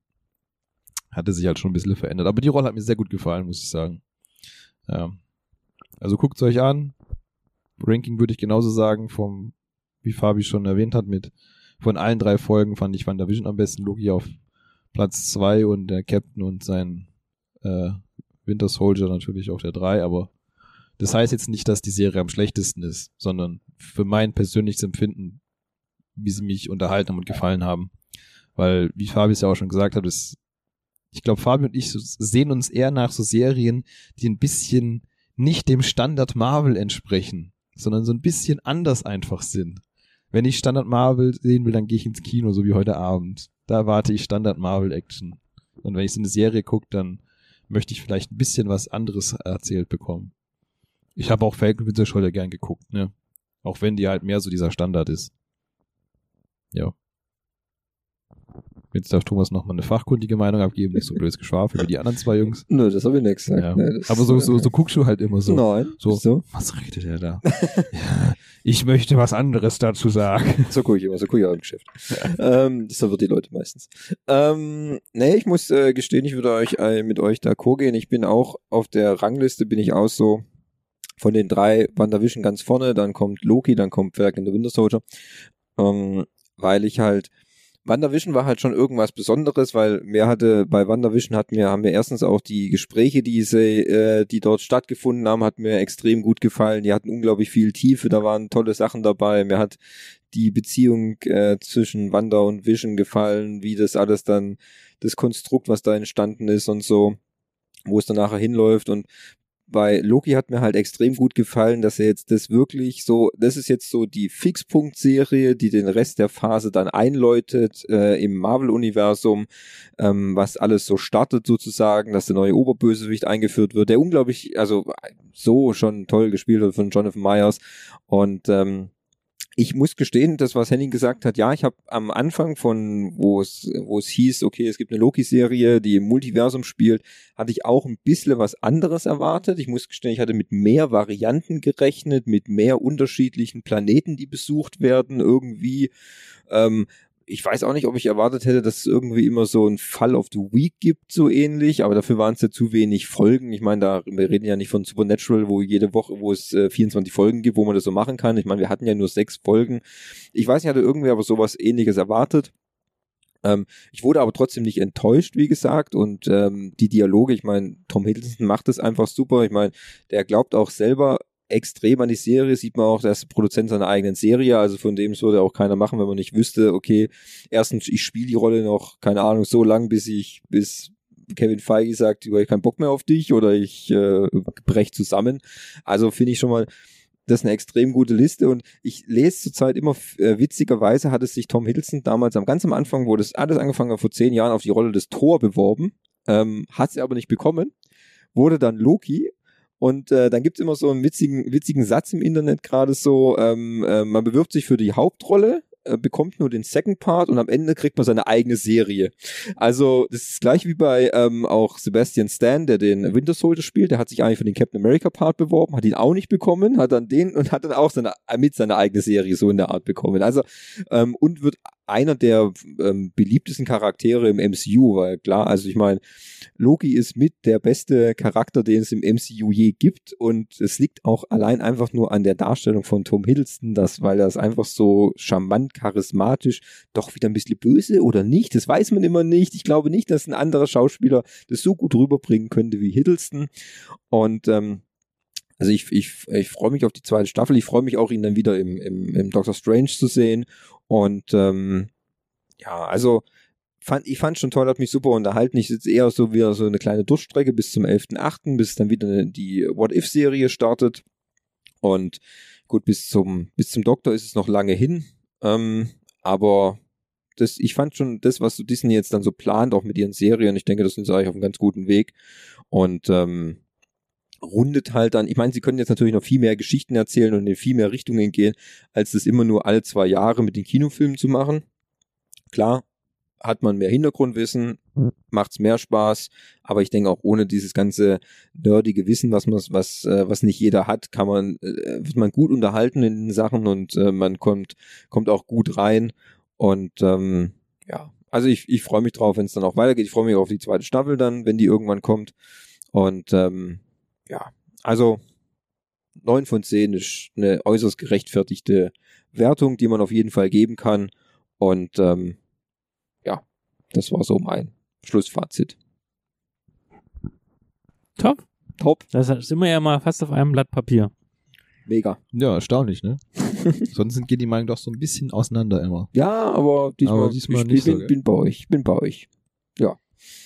hat er sich halt schon ein bisschen verändert. Aber die Rolle hat mir sehr gut gefallen, muss ich sagen. Ja. Also guckt's euch an. Ranking würde ich genauso sagen, vom, wie Fabi schon erwähnt hat, mit von allen drei Folgen fand ich WandaVision am besten. Loki auf Platz zwei und der Captain und sein äh, Winter Soldier natürlich auf der drei, aber das heißt jetzt nicht, dass die Serie am schlechtesten ist, sondern für mein persönliches Empfinden, wie sie mich unterhalten haben und gefallen haben. Weil, wie Fabi es ja auch schon gesagt hat, ist, ich glaube, Fabi und ich sehen uns eher nach so Serien, die ein bisschen nicht dem Standard Marvel entsprechen, sondern so ein bisschen anders einfach sind. Wenn ich Standard Marvel sehen will, dann gehe ich ins Kino, so wie heute Abend. Da erwarte ich Standard Marvel Action. Und wenn ich so eine Serie gucke, dann möchte ich vielleicht ein bisschen was anderes erzählt bekommen. Ich habe auch Falcon Winter Soldier gern geguckt, ne? Auch wenn die halt mehr so dieser Standard ist. Ja. Jetzt darf Thomas noch mal eine fachkundige Meinung abgeben, nicht so blödes Geschwafel wie die anderen zwei Jungs. Nö, das habe ich nicht gesagt. Ja. Nee, Aber so, so, so guckst du halt immer so. Nein. So. So, Was redet er da? ja, ich möchte was anderes dazu sagen. so gucke ich immer, so gucke ich auch im Geschäft. ähm, das verwirrt die Leute meistens. Ähm, nee, ich muss äh, gestehen, ich würde euch äh, mit euch d'accord gehen. Ich bin auch auf der Rangliste, bin ich auch so von den drei WandaVision ganz vorne, dann kommt Loki, dann kommt Falcon the Winter Soldier. Ähm, weil ich halt WandaVision war halt schon irgendwas Besonderes, weil mir hatte bei WandaVision hatten wir haben mir erstens auch die Gespräche, die sie, äh, die dort stattgefunden haben, hat mir extrem gut gefallen. Die hatten unglaublich viel Tiefe, da waren tolle Sachen dabei. Mir hat die Beziehung äh, zwischen Wanda und Vision gefallen, wie das alles dann das Konstrukt, was da entstanden ist und so, wo es dann nachher hinläuft und bei Loki hat mir halt extrem gut gefallen, dass er jetzt das wirklich so, das ist jetzt so die Fixpunkt-Serie, die den Rest der Phase dann einläutet äh, im Marvel-Universum, ähm, was alles so startet sozusagen, dass der neue Oberbösewicht eingeführt wird, der unglaublich, also so schon toll gespielt wird von Jonathan Myers. Und ähm, ich muss gestehen, das, was Henning gesagt hat, ja, ich habe am Anfang von, wo es, wo es hieß, okay, es gibt eine Loki-Serie, die im Multiversum spielt, hatte ich auch ein bisschen was anderes erwartet. Ich muss gestehen, ich hatte mit mehr Varianten gerechnet, mit mehr unterschiedlichen Planeten, die besucht werden, irgendwie. Ähm, ich weiß auch nicht, ob ich erwartet hätte, dass es irgendwie immer so ein Fall of the Week gibt, so ähnlich, aber dafür waren es ja zu wenig Folgen. Ich meine, da, wir reden ja nicht von Supernatural, wo jede Woche, wo es äh, 24 Folgen gibt, wo man das so machen kann. Ich meine, wir hatten ja nur sechs Folgen. Ich weiß nicht, hatte irgendwie aber sowas ähnliches erwartet. Ähm, ich wurde aber trotzdem nicht enttäuscht, wie gesagt. Und ähm, die Dialoge, ich meine, Tom Hiddleston macht das einfach super. Ich meine, der glaubt auch selber extrem an die Serie, sieht man auch, der ist Produzent seiner eigenen Serie, also von dem würde auch keiner machen, wenn man nicht wüsste, okay, erstens, ich spiele die Rolle noch, keine Ahnung, so lang, bis ich, bis Kevin Feige sagt, ich habe keinen Bock mehr auf dich oder ich äh, brech zusammen. Also finde ich schon mal, das ist eine extrem gute Liste und ich lese zurzeit immer, äh, witzigerweise hat es sich Tom Hiddleston damals am ganz am Anfang, wo das alles angefangen hat, vor zehn Jahren auf die Rolle des Thor beworben, ähm, hat sie aber nicht bekommen, wurde dann Loki und äh, dann gibt's immer so einen witzigen, witzigen Satz im Internet gerade so, ähm, äh, man bewirbt sich für die Hauptrolle, äh, bekommt nur den Second Part und am Ende kriegt man seine eigene Serie. Also das ist gleich wie bei ähm, auch Sebastian Stan, der den Winter Soldier spielt, der hat sich eigentlich für den Captain America Part beworben, hat ihn auch nicht bekommen, hat dann den und hat dann auch seine mit seiner eigene Serie so in der Art bekommen. Also ähm, und wird einer der ähm, beliebtesten Charaktere im MCU, weil klar, also ich meine, Loki ist mit der beste Charakter, den es im MCU je gibt und es liegt auch allein einfach nur an der Darstellung von Tom Hiddleston, das, weil er es einfach so charmant, charismatisch, doch wieder ein bisschen böse oder nicht, das weiß man immer nicht. Ich glaube nicht, dass ein anderer Schauspieler das so gut rüberbringen könnte wie Hiddleston und ähm, also ich, ich, ich freue mich auf die zweite Staffel. Ich freue mich auch, ihn dann wieder im, im, im Doctor Strange zu sehen. Und ähm, ja, also fand, ich fand schon toll, hat mich super unterhalten. Ich sitze eher so wieder so eine kleine Durchstrecke bis zum 11.8., bis dann wieder die What-If-Serie startet. Und gut, bis zum, bis zum Doktor ist es noch lange hin. Ähm, aber das, ich fand schon das, was so Disney jetzt dann so plant, auch mit ihren Serien, ich denke, das sind sie eigentlich auf einem ganz guten Weg. Und ähm, rundet halt dann, ich meine, sie können jetzt natürlich noch viel mehr Geschichten erzählen und in viel mehr Richtungen gehen, als das immer nur alle zwei Jahre mit den Kinofilmen zu machen. Klar, hat man mehr Hintergrundwissen, macht's mehr Spaß, aber ich denke auch ohne dieses ganze nerdige Wissen, was man, was, äh, was nicht jeder hat, kann man, äh, wird man gut unterhalten in den Sachen und äh, man kommt, kommt auch gut rein und ähm, ja, also ich, ich freue mich drauf, wenn es dann auch weitergeht. Ich freue mich auf die zweite Staffel dann, wenn die irgendwann kommt und ähm, ja, also 9 von 10 ist eine äußerst gerechtfertigte Wertung, die man auf jeden Fall geben kann. Und ähm, ja, das war so mein Schlussfazit. Top. Top, Da sind wir ja mal fast auf einem Blatt Papier. mega. Ja, erstaunlich, ne? Sonst geht die Meinung doch so ein bisschen auseinander immer. Ja, aber diesmal, Aber diesmal ich, nicht ich bin, so, bin bei euch, bin bei euch.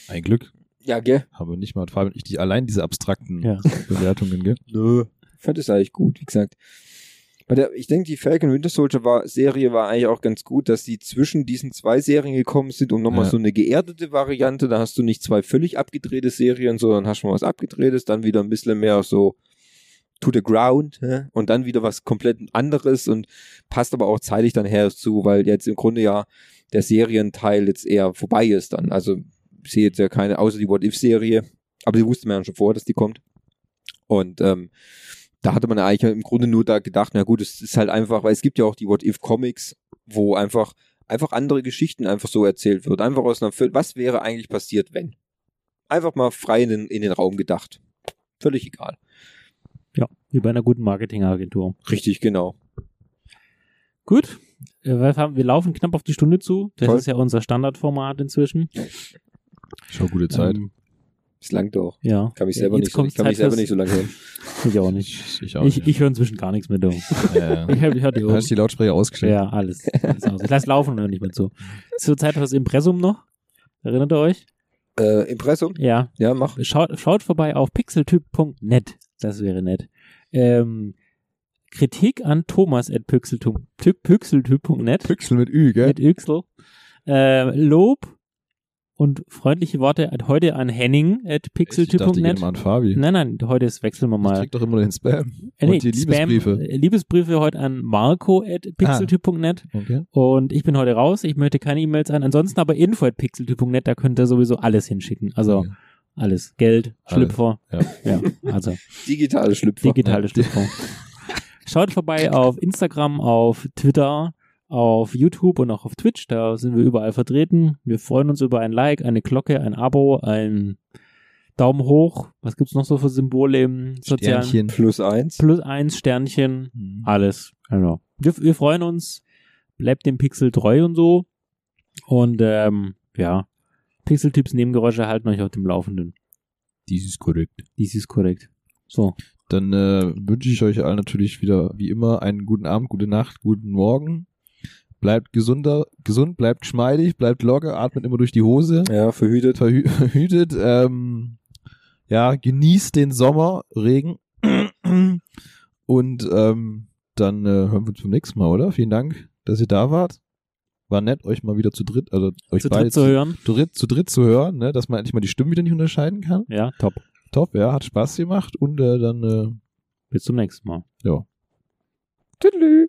Ein Glück. Ja, gell? Aber nicht mal, vor allem nicht die, allein diese abstrakten Ja. Bewertungen, gell? Nö. Ich fand es eigentlich gut, wie gesagt. Der, ich denke, die Falcon Winter Soldier war, Serie war eigentlich auch ganz gut, dass die zwischen diesen zwei Serien gekommen sind und nochmal Ja. so eine geerdete Variante. Da hast du nicht zwei völlig abgedrehte Serien, sondern hast schon was abgedrehtes, dann wieder ein bisschen mehr so to the ground hä? und dann wieder was komplett anderes und passt aber auch zeitlich dann her zu, weil jetzt im Grunde ja der Serienteil jetzt eher vorbei ist dann. Also ich sehe jetzt ja keine, außer die What-If-Serie, aber die wusste man ja schon vorher, dass die kommt. Und ähm, da hatte man ja eigentlich im Grunde nur da gedacht, na gut, es ist halt einfach, weil es gibt ja auch die What-If-Comics, wo einfach, einfach andere Geschichten einfach so erzählt wird. Einfach aus einer, was wäre eigentlich passiert, wenn? Einfach mal frei in den, in den Raum gedacht. Völlig egal. Ja, wie bei einer guten Marketingagentur. Richtig, genau. Gut. Äh, wir laufen knapp auf die Stunde zu. Das Toll. ist ja unser Standardformat inzwischen. Schon gute Zeit. Ähm, Bislang doch. ja. Kann mich selber, Jetzt nicht, so, ich kann mich selber nicht so lange hören. Ich auch nicht. ich, ich auch Ich, nicht. ich höre inzwischen gar nichts mehr. Du. ja, Ich ja. höre hör die. Hast die Lautsprecher ausgestellt? Ja, alles. alles aus. Ich lass laufen und höre nicht mehr zu. Zurzeit das Impressum noch. Erinnert ihr euch? Äh, Impressum? Ja. Ja, mach. Schaut, schaut vorbei auf pixeltyp.net. Das wäre nett. Ähm, Kritik an Thomas at pixeltyp- typ- pixeltyp.net. Pixel mit Ü, gell? Mit Yüksel. Äh, Lob und freundliche Worte at heute an Henning at ich pixeltyp.net. an Fabi. Nein, nein, heute ist, wechseln wir Ich mal. krieg doch immer den Spam. Äh, nee, Und die Spam, Liebesbriefe. äh, Liebesbriefe heute an Marco at pixeltyp.net. Okay. Und ich bin heute raus. Ich möchte keine E-Mails an. Ansonsten aber info at pixeltyp.net. Da könnt ihr sowieso alles hinschicken. Also Okay. alles. Geld, Alles. Schlüpfer. Ja. ja also Digitale Schlüpfer. digitale Ja. Schlüpfer. Schaut vorbei auf Instagram, auf Twitter, auf YouTube und auch auf Twitch. Da sind wir überall vertreten. Wir freuen uns über ein Like, eine Glocke, ein Abo, ein Daumen hoch. Was gibt's noch so für Symbole im sozialen? Sternchen. Plus eins. Plus eins Sternchen. Mhm. Alles. Genau. Wir, wir freuen uns. Bleibt dem Pixel treu und so. Und ähm, ja, Pixel-Tipps Nebengeräusche halten euch auf dem Laufenden. Dies ist korrekt. Dies ist korrekt. So. Dann äh, wünsche ich euch allen natürlich wieder, wie immer, einen guten Abend, gute Nacht, guten Morgen. Bleibt gesunder, gesund, bleibt geschmeidig, bleibt locker, atmet immer durch die Hose. Ja, verhütet. Verhü verhütet. Ähm, ja, genießt den Sommer, Regen. Und ähm, dann äh, hören wir uns beim nächsten Mal, oder? Vielen Dank, dass ihr da wart. War nett, euch mal wieder zu dritt, also euch Zu beide dritt zu hören. zu, dritt, zu dritt zu hören, ne, dass man endlich mal die Stimmen wieder nicht unterscheiden kann. Ja, top. Top, ja, hat Spaß gemacht und äh, dann äh, Bis zum nächsten Mal. ja. Tüdelü.